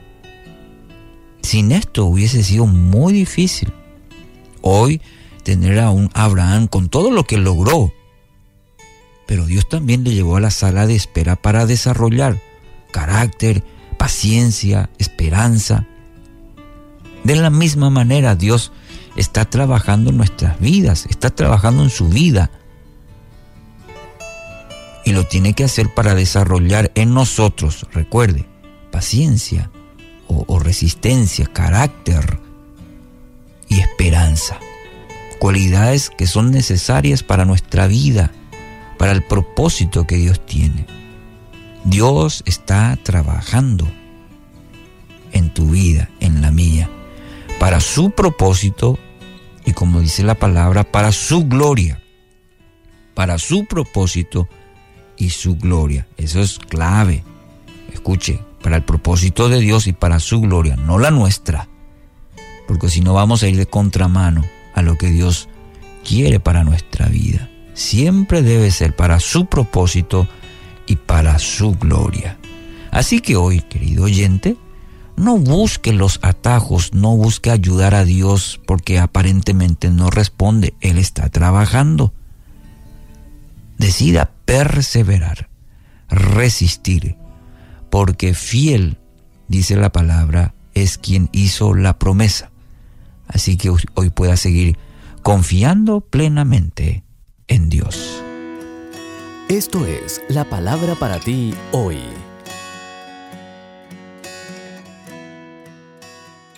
Sin esto hubiese sido muy difícil. Hoy tener a un Abraham con todo lo que logró. Pero Dios también le llevó a la sala de espera para desarrollar carácter, paciencia, esperanza. De la misma manera Dios está trabajando en nuestras vidas, está trabajando en su vida. Y lo tiene que hacer para desarrollar en nosotros, recuerde, paciencia, o, resistencia, carácter y esperanza. Cualidades que son necesarias para nuestra vida, para el propósito que Dios tiene. Dios está trabajando en tu vida, en la mía, para su propósito y como dice la palabra, para su gloria, para su propósito y su gloria. Eso es clave. Escuche, para el propósito de Dios y para su gloria, no la nuestra. Porque si no vamos a ir de contramano a lo que Dios quiere para nuestra vida. Siempre debe ser para su propósito y para su gloria. Así que hoy, querido oyente, no busque los atajos, no busque ayudar a Dios porque aparentemente no responde. Él está trabajando. Decida perseverar, resistir porque fiel, dice la palabra, es quien hizo la promesa. Así que hoy pueda seguir confiando plenamente en Dios. Esto es la palabra para ti hoy.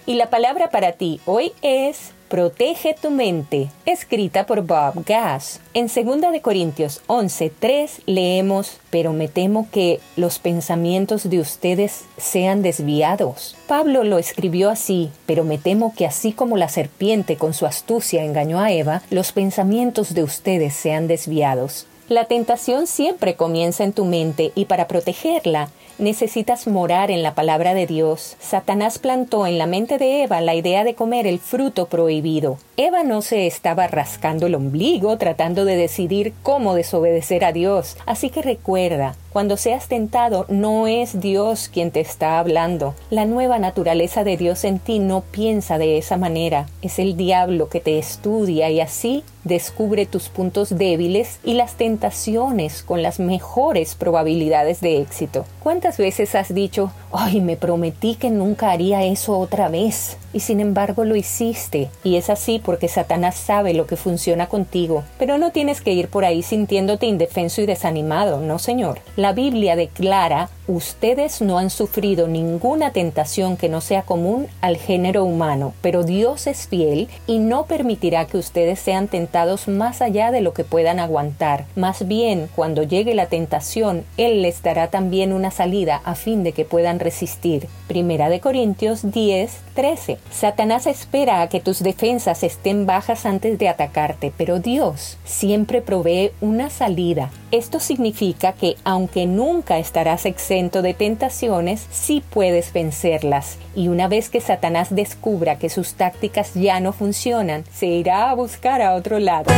Y la palabra para ti hoy es Protege tu mente, escrita por Bob Gass. En 2 de Corintios 11:3 leemos, "Pero me temo que los pensamientos de ustedes sean desviados." Pablo lo escribió así, "Pero me temo que así como la serpiente con su astucia engañó a Eva, los pensamientos de ustedes sean desviados." La tentación siempre comienza en tu mente y para protegerla necesitas morar en la palabra de Dios. Satanás plantó en la mente de Eva la idea de comer el fruto prohibido. Eva no se estaba rascando el ombligo tratando de decidir cómo desobedecer a Dios. Así que recuerda, cuando seas tentado, no es Dios quien te está hablando. La nueva naturaleza de Dios en ti no piensa de esa manera. Es el diablo que te estudia y así descubre tus puntos débiles y las tentaciones con las mejores probabilidades de éxito. ¿Cuántas veces has dicho, ay, me prometí que nunca haría eso otra vez? Y sin embargo lo hiciste. Y es así porque Satanás sabe lo que funciona contigo. Pero no tienes que ir por ahí sintiéndote indefenso y desanimado, no señor. La Biblia declara Ustedes no han sufrido ninguna tentación que no sea común al género humano, pero Dios es fiel y no permitirá que ustedes sean tentados más allá de lo que puedan aguantar. Más bien, cuando llegue la tentación, Él les dará también una salida a fin de que puedan resistir. Primera de Corintios 10, 13. Satanás espera a que tus defensas estén bajas antes de atacarte, pero Dios siempre provee una salida. Esto significa que aunque nunca estarás exento de tentaciones, sí puedes vencerlas. Y una vez que Satanás descubra que sus tácticas ya no funcionan, se irá a buscar a otro lado.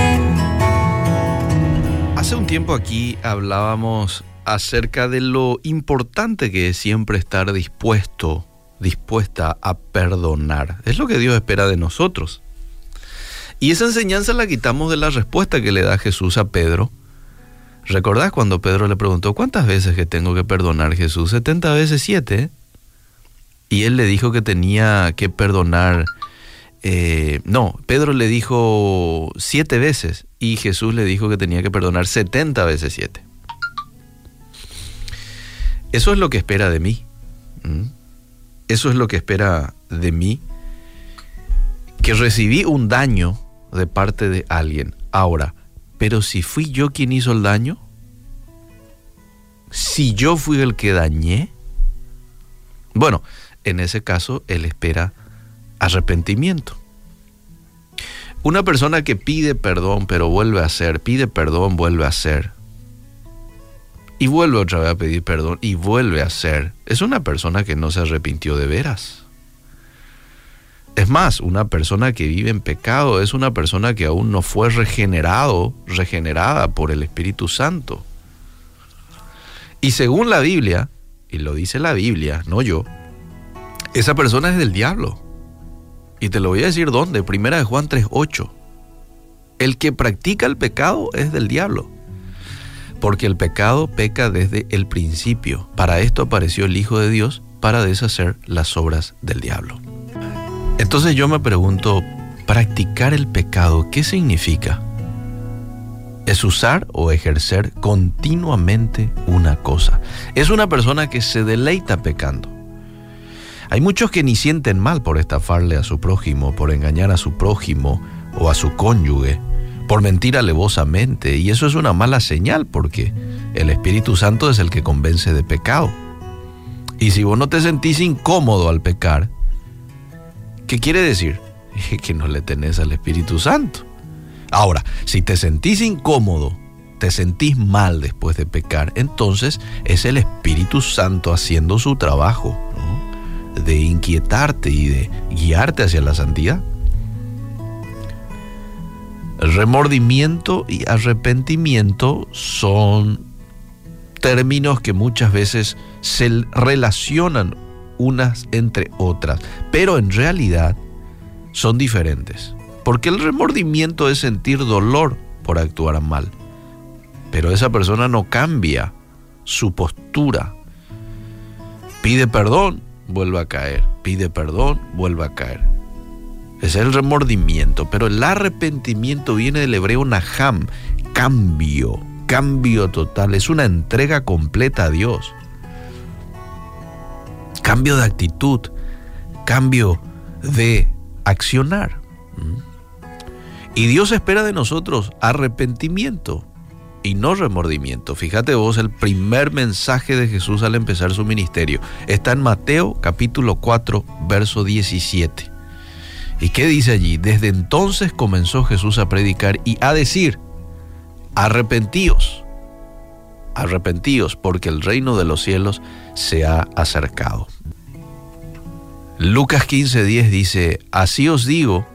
Hace un tiempo aquí hablábamos acerca de lo importante que es siempre estar dispuesto, dispuesta a perdonar. Es lo que Dios espera de nosotros. Y esa enseñanza la quitamos de la respuesta que le da Jesús a Pedro. ¿Recordás cuando Pedro le preguntó cuántas veces que tengo que perdonar Jesús? 70 veces 7. Y él le dijo que tenía que perdonar. Eh, no, Pedro le dijo siete veces y Jesús le dijo que tenía que perdonar 70 veces 7. Eso es lo que espera de mí. Eso es lo que espera de mí. Que recibí un daño de parte de alguien. Ahora, pero si fui yo quien hizo el daño, si yo fui el que dañé, bueno, en ese caso él espera arrepentimiento. Una persona que pide perdón pero vuelve a hacer, pide perdón, vuelve a hacer, y vuelve otra vez a pedir perdón y vuelve a hacer, es una persona que no se arrepintió de veras. Es más, una persona que vive en pecado es una persona que aún no fue regenerado, regenerada por el Espíritu Santo. Y según la Biblia, y lo dice la Biblia, no yo, esa persona es del diablo. Y te lo voy a decir dónde, primera de Juan 3:8. El que practica el pecado es del diablo porque el pecado peca desde el principio. Para esto apareció el Hijo de Dios, para deshacer las obras del diablo. Entonces yo me pregunto, practicar el pecado, ¿qué significa? Es usar o ejercer continuamente una cosa. Es una persona que se deleita pecando. Hay muchos que ni sienten mal por estafarle a su prójimo, por engañar a su prójimo o a su cónyuge, por mentir alevosamente. Y eso es una mala señal porque el Espíritu Santo es el que convence de pecado. Y si vos no te sentís incómodo al pecar, ¿qué quiere decir? [LAUGHS] Que no le tenés al Espíritu Santo. Ahora, si te sentís incómodo, te sentís mal después de pecar, entonces es el Espíritu Santo haciendo su trabajo de inquietarte y de guiarte hacia la santidad. Remordimiento y arrepentimiento son términos que muchas veces se relacionan unas entre otras, pero en realidad son diferentes. Porque el remordimiento es sentir dolor por actuar mal, pero esa persona no cambia su postura. Pide perdón, vuelve a caer. Pide perdón, vuelve a caer es el remordimiento, pero el arrepentimiento viene del hebreo naham, cambio, cambio total, es una entrega completa a Dios. Cambio de actitud, cambio de accionar. Y Dios espera de nosotros arrepentimiento y no remordimiento. Fíjate vos, el primer mensaje de Jesús al empezar su ministerio está en Mateo capítulo 4, verso 17. ¿Y qué dice allí? Desde entonces comenzó Jesús a predicar y a decir, arrepentíos, arrepentíos porque el reino de los cielos se ha acercado. Lucas 15:10 dice, así os digo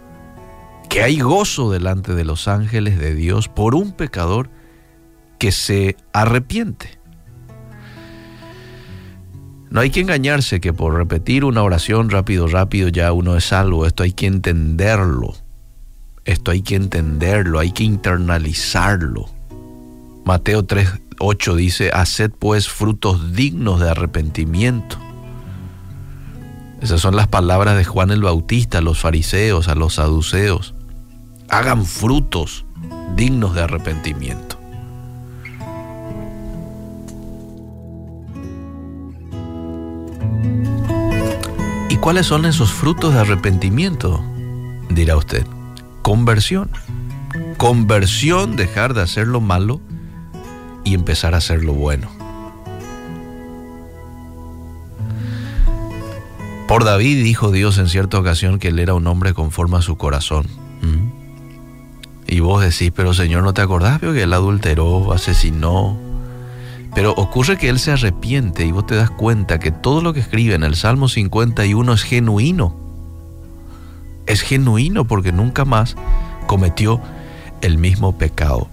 que hay gozo delante de los ángeles de Dios por un pecador que se arrepiente. No hay que engañarse que por repetir una oración rápido, rápido ya uno es salvo. Esto hay que entenderlo. Esto hay que entenderlo, hay que internalizarlo. Mateo 3:8 dice, haced pues frutos dignos de arrepentimiento. Esas son las palabras de Juan el Bautista a los fariseos, a los saduceos. Hagan frutos dignos de arrepentimiento. Cuáles son esos frutos de arrepentimiento? Dirá usted. Conversión. Conversión, dejar de hacer lo malo y empezar a hacer lo bueno. Por David dijo Dios en cierta ocasión que él era un hombre conforme a su corazón. ¿Mm? Y vos decís, pero Señor, ¿no te acordás? Que él adulteró, asesinó. Pero ocurre que él se arrepiente y vos te das cuenta que todo lo que escribe en el Salmo 51 es genuino. Es genuino porque nunca más cometió el mismo pecado.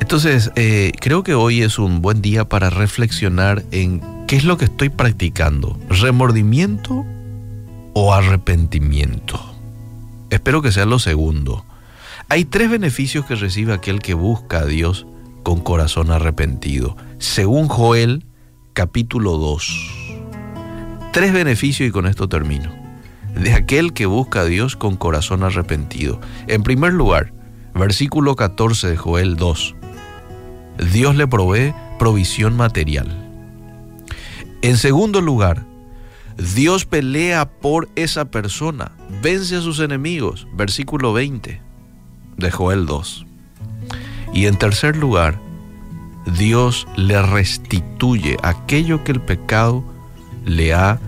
Entonces, eh, creo que hoy es un buen día para reflexionar en qué es lo que estoy practicando. ¿Remordimiento o arrepentimiento? Espero que sea lo segundo. Hay tres beneficios que recibe aquel que busca a Dios con corazón arrepentido. Según Joel, capítulo 2. Tres beneficios y con esto termino. De aquel que busca a Dios con corazón arrepentido. En primer lugar, versículo 14 de Joel 2. Dios le provee provisión material. En segundo lugar, Dios pelea por esa persona, vence a sus enemigos, versículo 20 de Joel 2. Y en tercer lugar, Dios le restituye aquello que el pecado le ha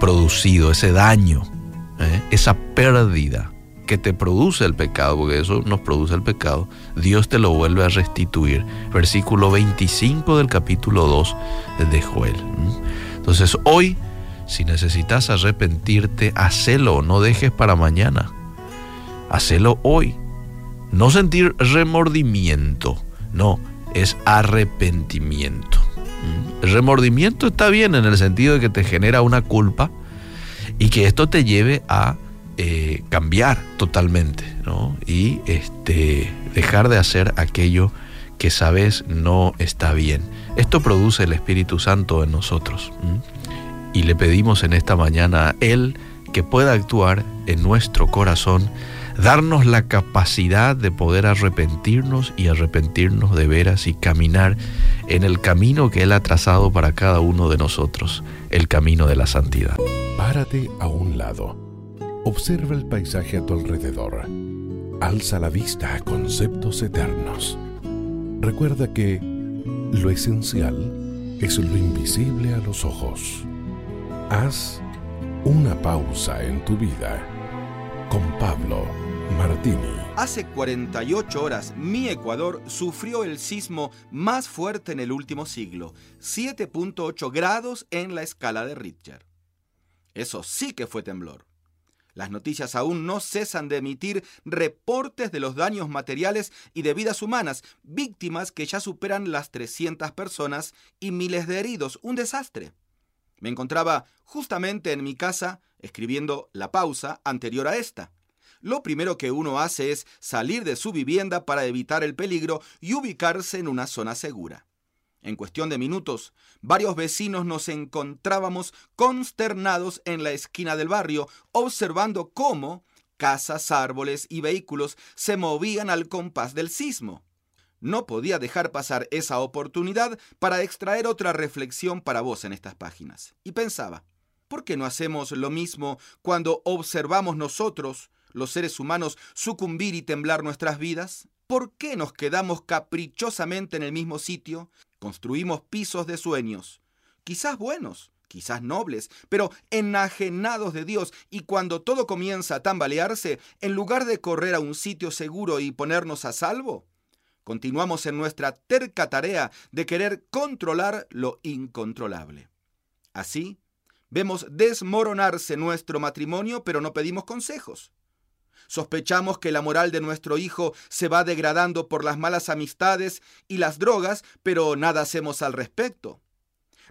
producido, ese daño, ¿eh? esa pérdida que te produce el pecado, porque eso nos produce el pecado, Dios te lo vuelve a restituir. Versículo 25 del capítulo 2 de Joel. Entonces hoy, si necesitas arrepentirte, hacelo, no dejes para mañana. Hacelo hoy. No sentir remordimiento, no, es arrepentimiento. El remordimiento está bien en el sentido de que te genera una culpa y que esto te lleve a eh, cambiar totalmente ¿no? y este, dejar de hacer aquello que sabes no está bien. Esto produce el Espíritu Santo en nosotros y le pedimos en esta mañana a Él que pueda actuar en nuestro corazón, darnos la capacidad de poder arrepentirnos y arrepentirnos de veras y caminar en el camino que Él ha trazado para cada uno de nosotros, el camino de la santidad. Párate a un lado Observa el paisaje a tu alrededor. Alza la vista a conceptos eternos. Recuerda que lo esencial es lo invisible a los ojos. Haz una pausa en tu vida con Pablo Martini. Hace 48 horas mi Ecuador sufrió el sismo más fuerte en el último siglo, 7.8 grados en la escala de Richter. Eso sí que fue temblor. Las noticias aún no cesan de emitir reportes de los daños materiales y de vidas humanas, víctimas que ya superan las 300 personas y miles de heridos. Un desastre. Me encontraba justamente en mi casa escribiendo la pausa anterior a esta. Lo primero que uno hace es salir de su vivienda para evitar el peligro y ubicarse en una zona segura. En cuestión de minutos, varios vecinos nos encontrábamos consternados en la esquina del barrio, observando cómo casas, árboles y vehículos se movían al compás del sismo. No podía dejar pasar esa oportunidad para extraer otra reflexión para vos en estas páginas. Y pensaba, ¿por qué no hacemos lo mismo cuando observamos nosotros, los seres humanos, sucumbir y temblar nuestras vidas? ¿Por qué nos quedamos caprichosamente en el mismo sitio, Construimos pisos de sueños, quizás buenos, quizás nobles, pero enajenados de Dios, y cuando todo comienza a tambalearse, en lugar de correr a un sitio seguro y ponernos a salvo, continuamos en nuestra terca tarea de querer controlar lo incontrolable. Así, vemos desmoronarse nuestro matrimonio, pero no pedimos consejos. Sospechamos que la moral de nuestro hijo se va degradando por las malas amistades y las drogas, pero nada hacemos al respecto.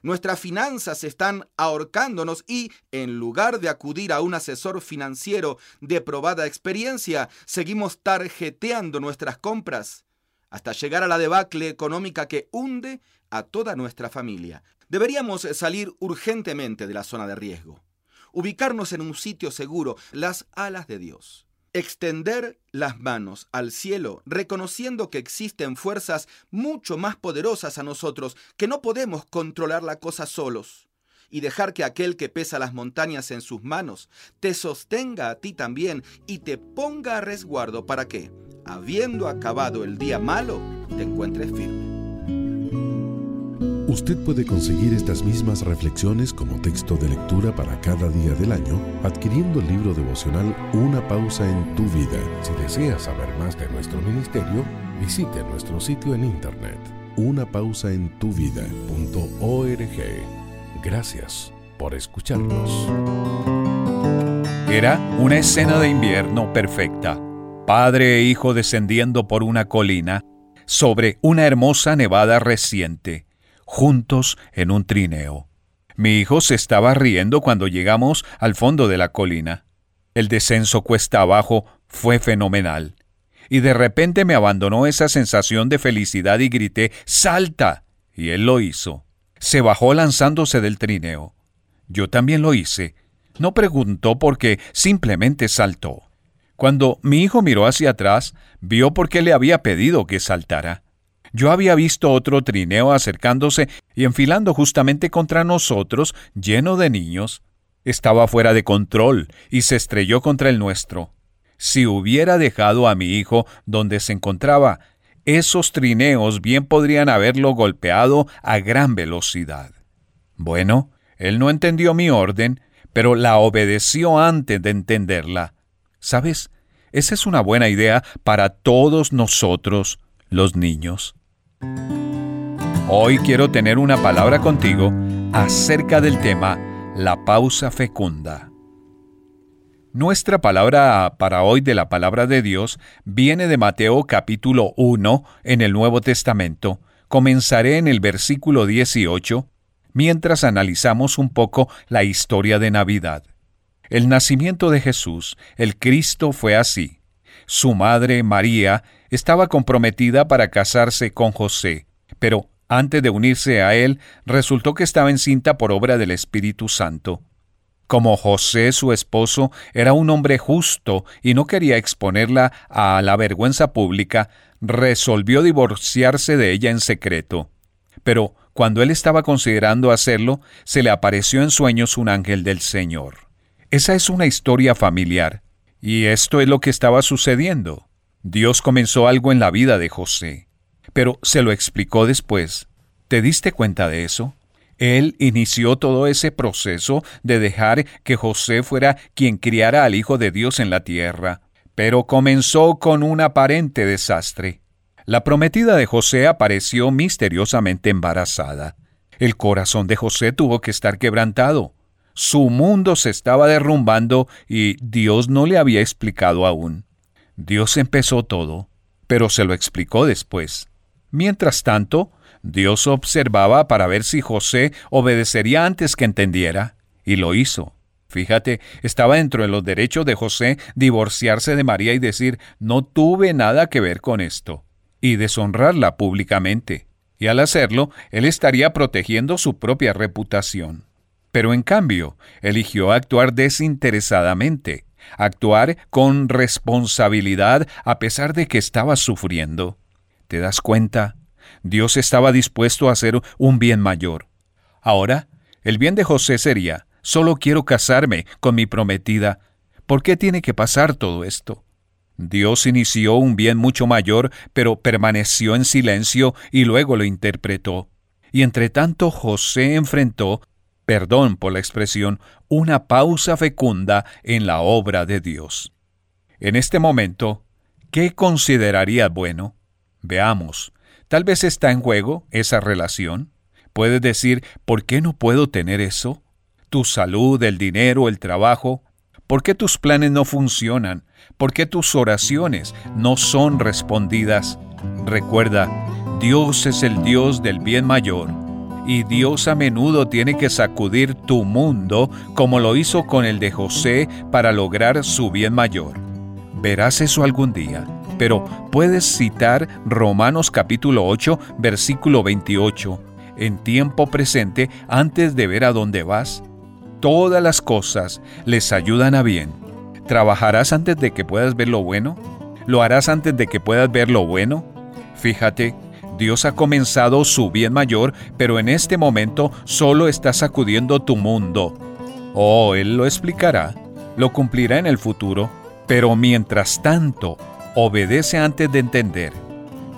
Nuestras finanzas están ahorcándonos y, en lugar de acudir a un asesor financiero de probada experiencia, seguimos tarjeteando nuestras compras hasta llegar a la debacle económica que hunde a toda nuestra familia. Deberíamos salir urgentemente de la zona de riesgo, ubicarnos en un sitio seguro, las alas de Dios extender las manos al cielo, reconociendo que existen fuerzas mucho más poderosas a nosotros, que no podemos controlar la cosa solos, y dejar que aquel que pesa las montañas en sus manos te sostenga a ti también y te ponga a resguardo para que, habiendo acabado el día malo, te encuentres firme. Usted puede conseguir estas mismas reflexiones como texto de lectura para cada día del año adquiriendo el libro devocional Una pausa en tu vida. Si desea saber más de nuestro ministerio, visite nuestro sitio en internet unapausaentuvida.org. Gracias por escucharnos. Era una escena de invierno perfecta. Padre e hijo descendiendo por una colina sobre una hermosa nevada reciente juntos en un trineo. Mi hijo se estaba riendo cuando llegamos al fondo de la colina. El descenso cuesta abajo fue fenomenal. Y de repente me abandonó esa sensación de felicidad y grité ¡Salta! Y él lo hizo. Se bajó lanzándose del trineo. Yo también lo hice. No preguntó por qué, simplemente saltó. Cuando mi hijo miró hacia atrás, vio por qué le había pedido que saltara. Yo había visto otro trineo acercándose y enfilando justamente contra nosotros, lleno de niños. Estaba fuera de control y se estrelló contra el nuestro. Si hubiera dejado a mi hijo donde se encontraba, esos trineos bien podrían haberlo golpeado a gran velocidad. Bueno, él no entendió mi orden, pero la obedeció antes de entenderla. ¿Sabes? Esa es una buena idea para todos nosotros, los niños. Hoy quiero tener una palabra contigo acerca del tema la pausa fecunda. Nuestra palabra para hoy de la palabra de Dios viene de Mateo capítulo 1 en el Nuevo Testamento. Comenzaré en el versículo 18 mientras analizamos un poco la historia de Navidad. El nacimiento de Jesús, el Cristo, fue así. Su madre, María, estaba comprometida para casarse con José, pero antes de unirse a él, resultó que estaba encinta por obra del Espíritu Santo. Como José, su esposo, era un hombre justo y no quería exponerla a la vergüenza pública, resolvió divorciarse de ella en secreto. Pero cuando él estaba considerando hacerlo, se le apareció en sueños un ángel del Señor. Esa es una historia familiar, y esto es lo que estaba sucediendo. Dios comenzó algo en la vida de José, pero se lo explicó después. ¿Te diste cuenta de eso? Él inició todo ese proceso de dejar que José fuera quien criara al Hijo de Dios en la tierra, pero comenzó con un aparente desastre. La prometida de José apareció misteriosamente embarazada. El corazón de José tuvo que estar quebrantado. Su mundo se estaba derrumbando y Dios no le había explicado aún. Dios empezó todo, pero se lo explicó después. Mientras tanto, Dios observaba para ver si José obedecería antes que entendiera, y lo hizo. Fíjate, estaba dentro de los derechos de José divorciarse de María y decir, no tuve nada que ver con esto, y deshonrarla públicamente. Y al hacerlo, él estaría protegiendo su propia reputación. Pero en cambio, eligió actuar desinteresadamente, actuar con responsabilidad a pesar de que estaba sufriendo. ¿Te das cuenta? Dios estaba dispuesto a hacer un bien mayor. Ahora, el bien de José sería, solo quiero casarme con mi prometida. ¿Por qué tiene que pasar todo esto? Dios inició un bien mucho mayor, pero permaneció en silencio y luego lo interpretó. Y entre tanto José enfrentó perdón por la expresión, una pausa fecunda en la obra de Dios. En este momento, ¿qué consideraría bueno? Veamos, tal vez está en juego esa relación. Puedes decir, ¿por qué no puedo tener eso? Tu salud, el dinero, el trabajo. ¿Por qué tus planes no funcionan? ¿Por qué tus oraciones no son respondidas? Recuerda, Dios es el Dios del bien mayor y Dios a menudo tiene que sacudir tu mundo como lo hizo con el de José para lograr su bien mayor. Verás eso algún día, pero puedes citar Romanos capítulo 8, versículo 28, en tiempo presente antes de ver a dónde vas. Todas las cosas les ayudan a bien. ¿Trabajarás antes de que puedas ver lo bueno? ¿Lo harás antes de que puedas ver lo bueno? Fíjate, Dios ha comenzado su bien mayor, pero en este momento solo está sacudiendo tu mundo. Oh, Él lo explicará, lo cumplirá en el futuro, pero mientras tanto, obedece antes de entender.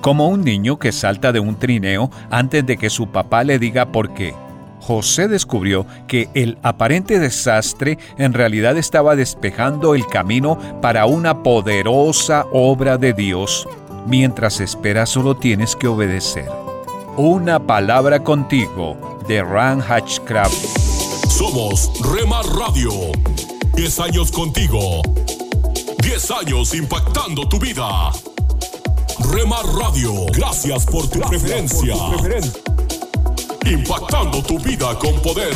Como un niño que salta de un trineo antes de que su papá le diga por qué. José descubrió que el aparente desastre en realidad estaba despejando el camino para una poderosa obra de Dios. Mientras esperas solo tienes que obedecer. Una palabra contigo de Ran Hatchcraft. Somos Remar Radio. 10 años contigo. 10 años impactando tu vida. Remar Radio, gracias por tu preferencia. Impactando tu vida con poder.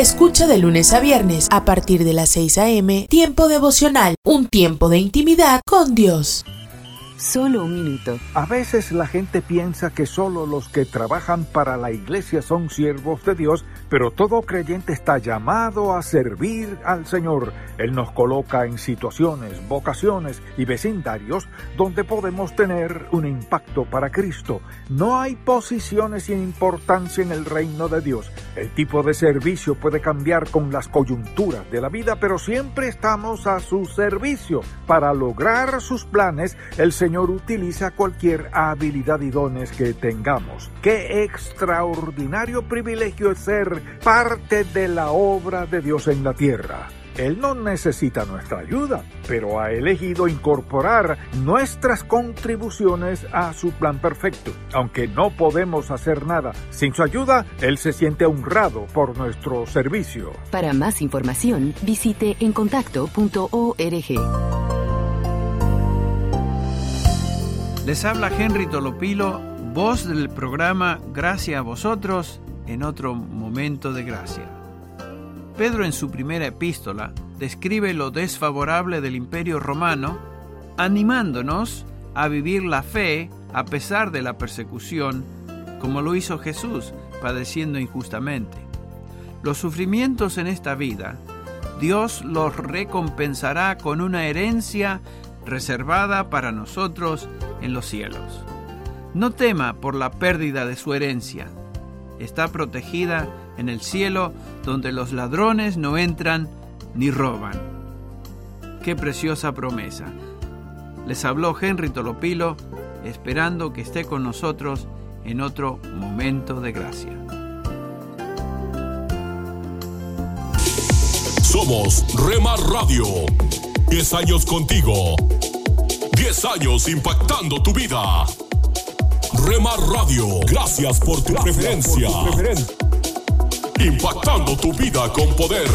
Escucha de lunes a viernes a partir de las 6 a.m. Tiempo devocional, un tiempo de intimidad con Dios. Solo un minuto. A veces la gente piensa que solo los que trabajan para la iglesia son siervos de Dios, pero todo creyente está llamado a servir al Señor. Él nos coloca en situaciones, vocaciones y vecindarios donde podemos tener un impacto para Cristo. No hay posiciones sin importancia en el reino de Dios. El tipo de servicio puede cambiar con las coyunturas de la vida, pero siempre estamos a su servicio. Para lograr sus planes, el Señor utiliza cualquier habilidad y dones que tengamos. Qué extraordinario privilegio es ser parte de la obra de Dios en la tierra. Él no necesita nuestra ayuda, pero ha elegido incorporar nuestras contribuciones a su plan perfecto. Aunque no podemos hacer nada sin su ayuda, Él se siente honrado por nuestro servicio. Para más información, visite encontacto.org. Les habla Henry Tolopilo, voz del programa Gracia a vosotros en otro momento de gracia. Pedro en su primera epístola describe lo desfavorable del imperio romano, animándonos a vivir la fe a pesar de la persecución, como lo hizo Jesús padeciendo injustamente. Los sufrimientos en esta vida, Dios los recompensará con una herencia reservada para nosotros en los cielos. No tema por la pérdida de su herencia. Está protegida en el cielo donde los ladrones no entran ni roban. Qué preciosa promesa. Les habló Henry Tolopilo esperando que esté con nosotros en otro momento de gracia. Somos Remar Radio. 10 años contigo. 10 años impactando tu vida. Remar Radio, gracias por tu preferencia. Impactando tu vida con poder.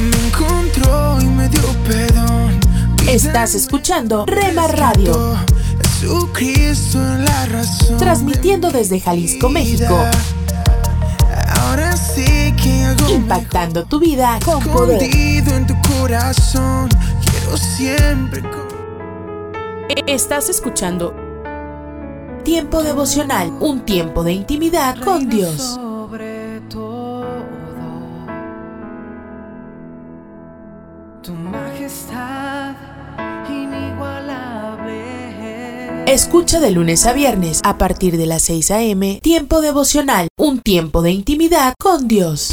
Me encontró y me dio perdón. Estás escuchando Rema Radio. Jesucristo es la razón. Transmitiendo desde Jalisco, México. Impactando tu vida con poder. en tu corazón. Quiero siempre. con- Estás escuchando Tiempo devocional, un tiempo de intimidad con Dios. Sobre todo, tu majestad inigualable. Escucha de lunes a viernes a partir de las 6 a.m. Tiempo devocional, un tiempo de intimidad con Dios.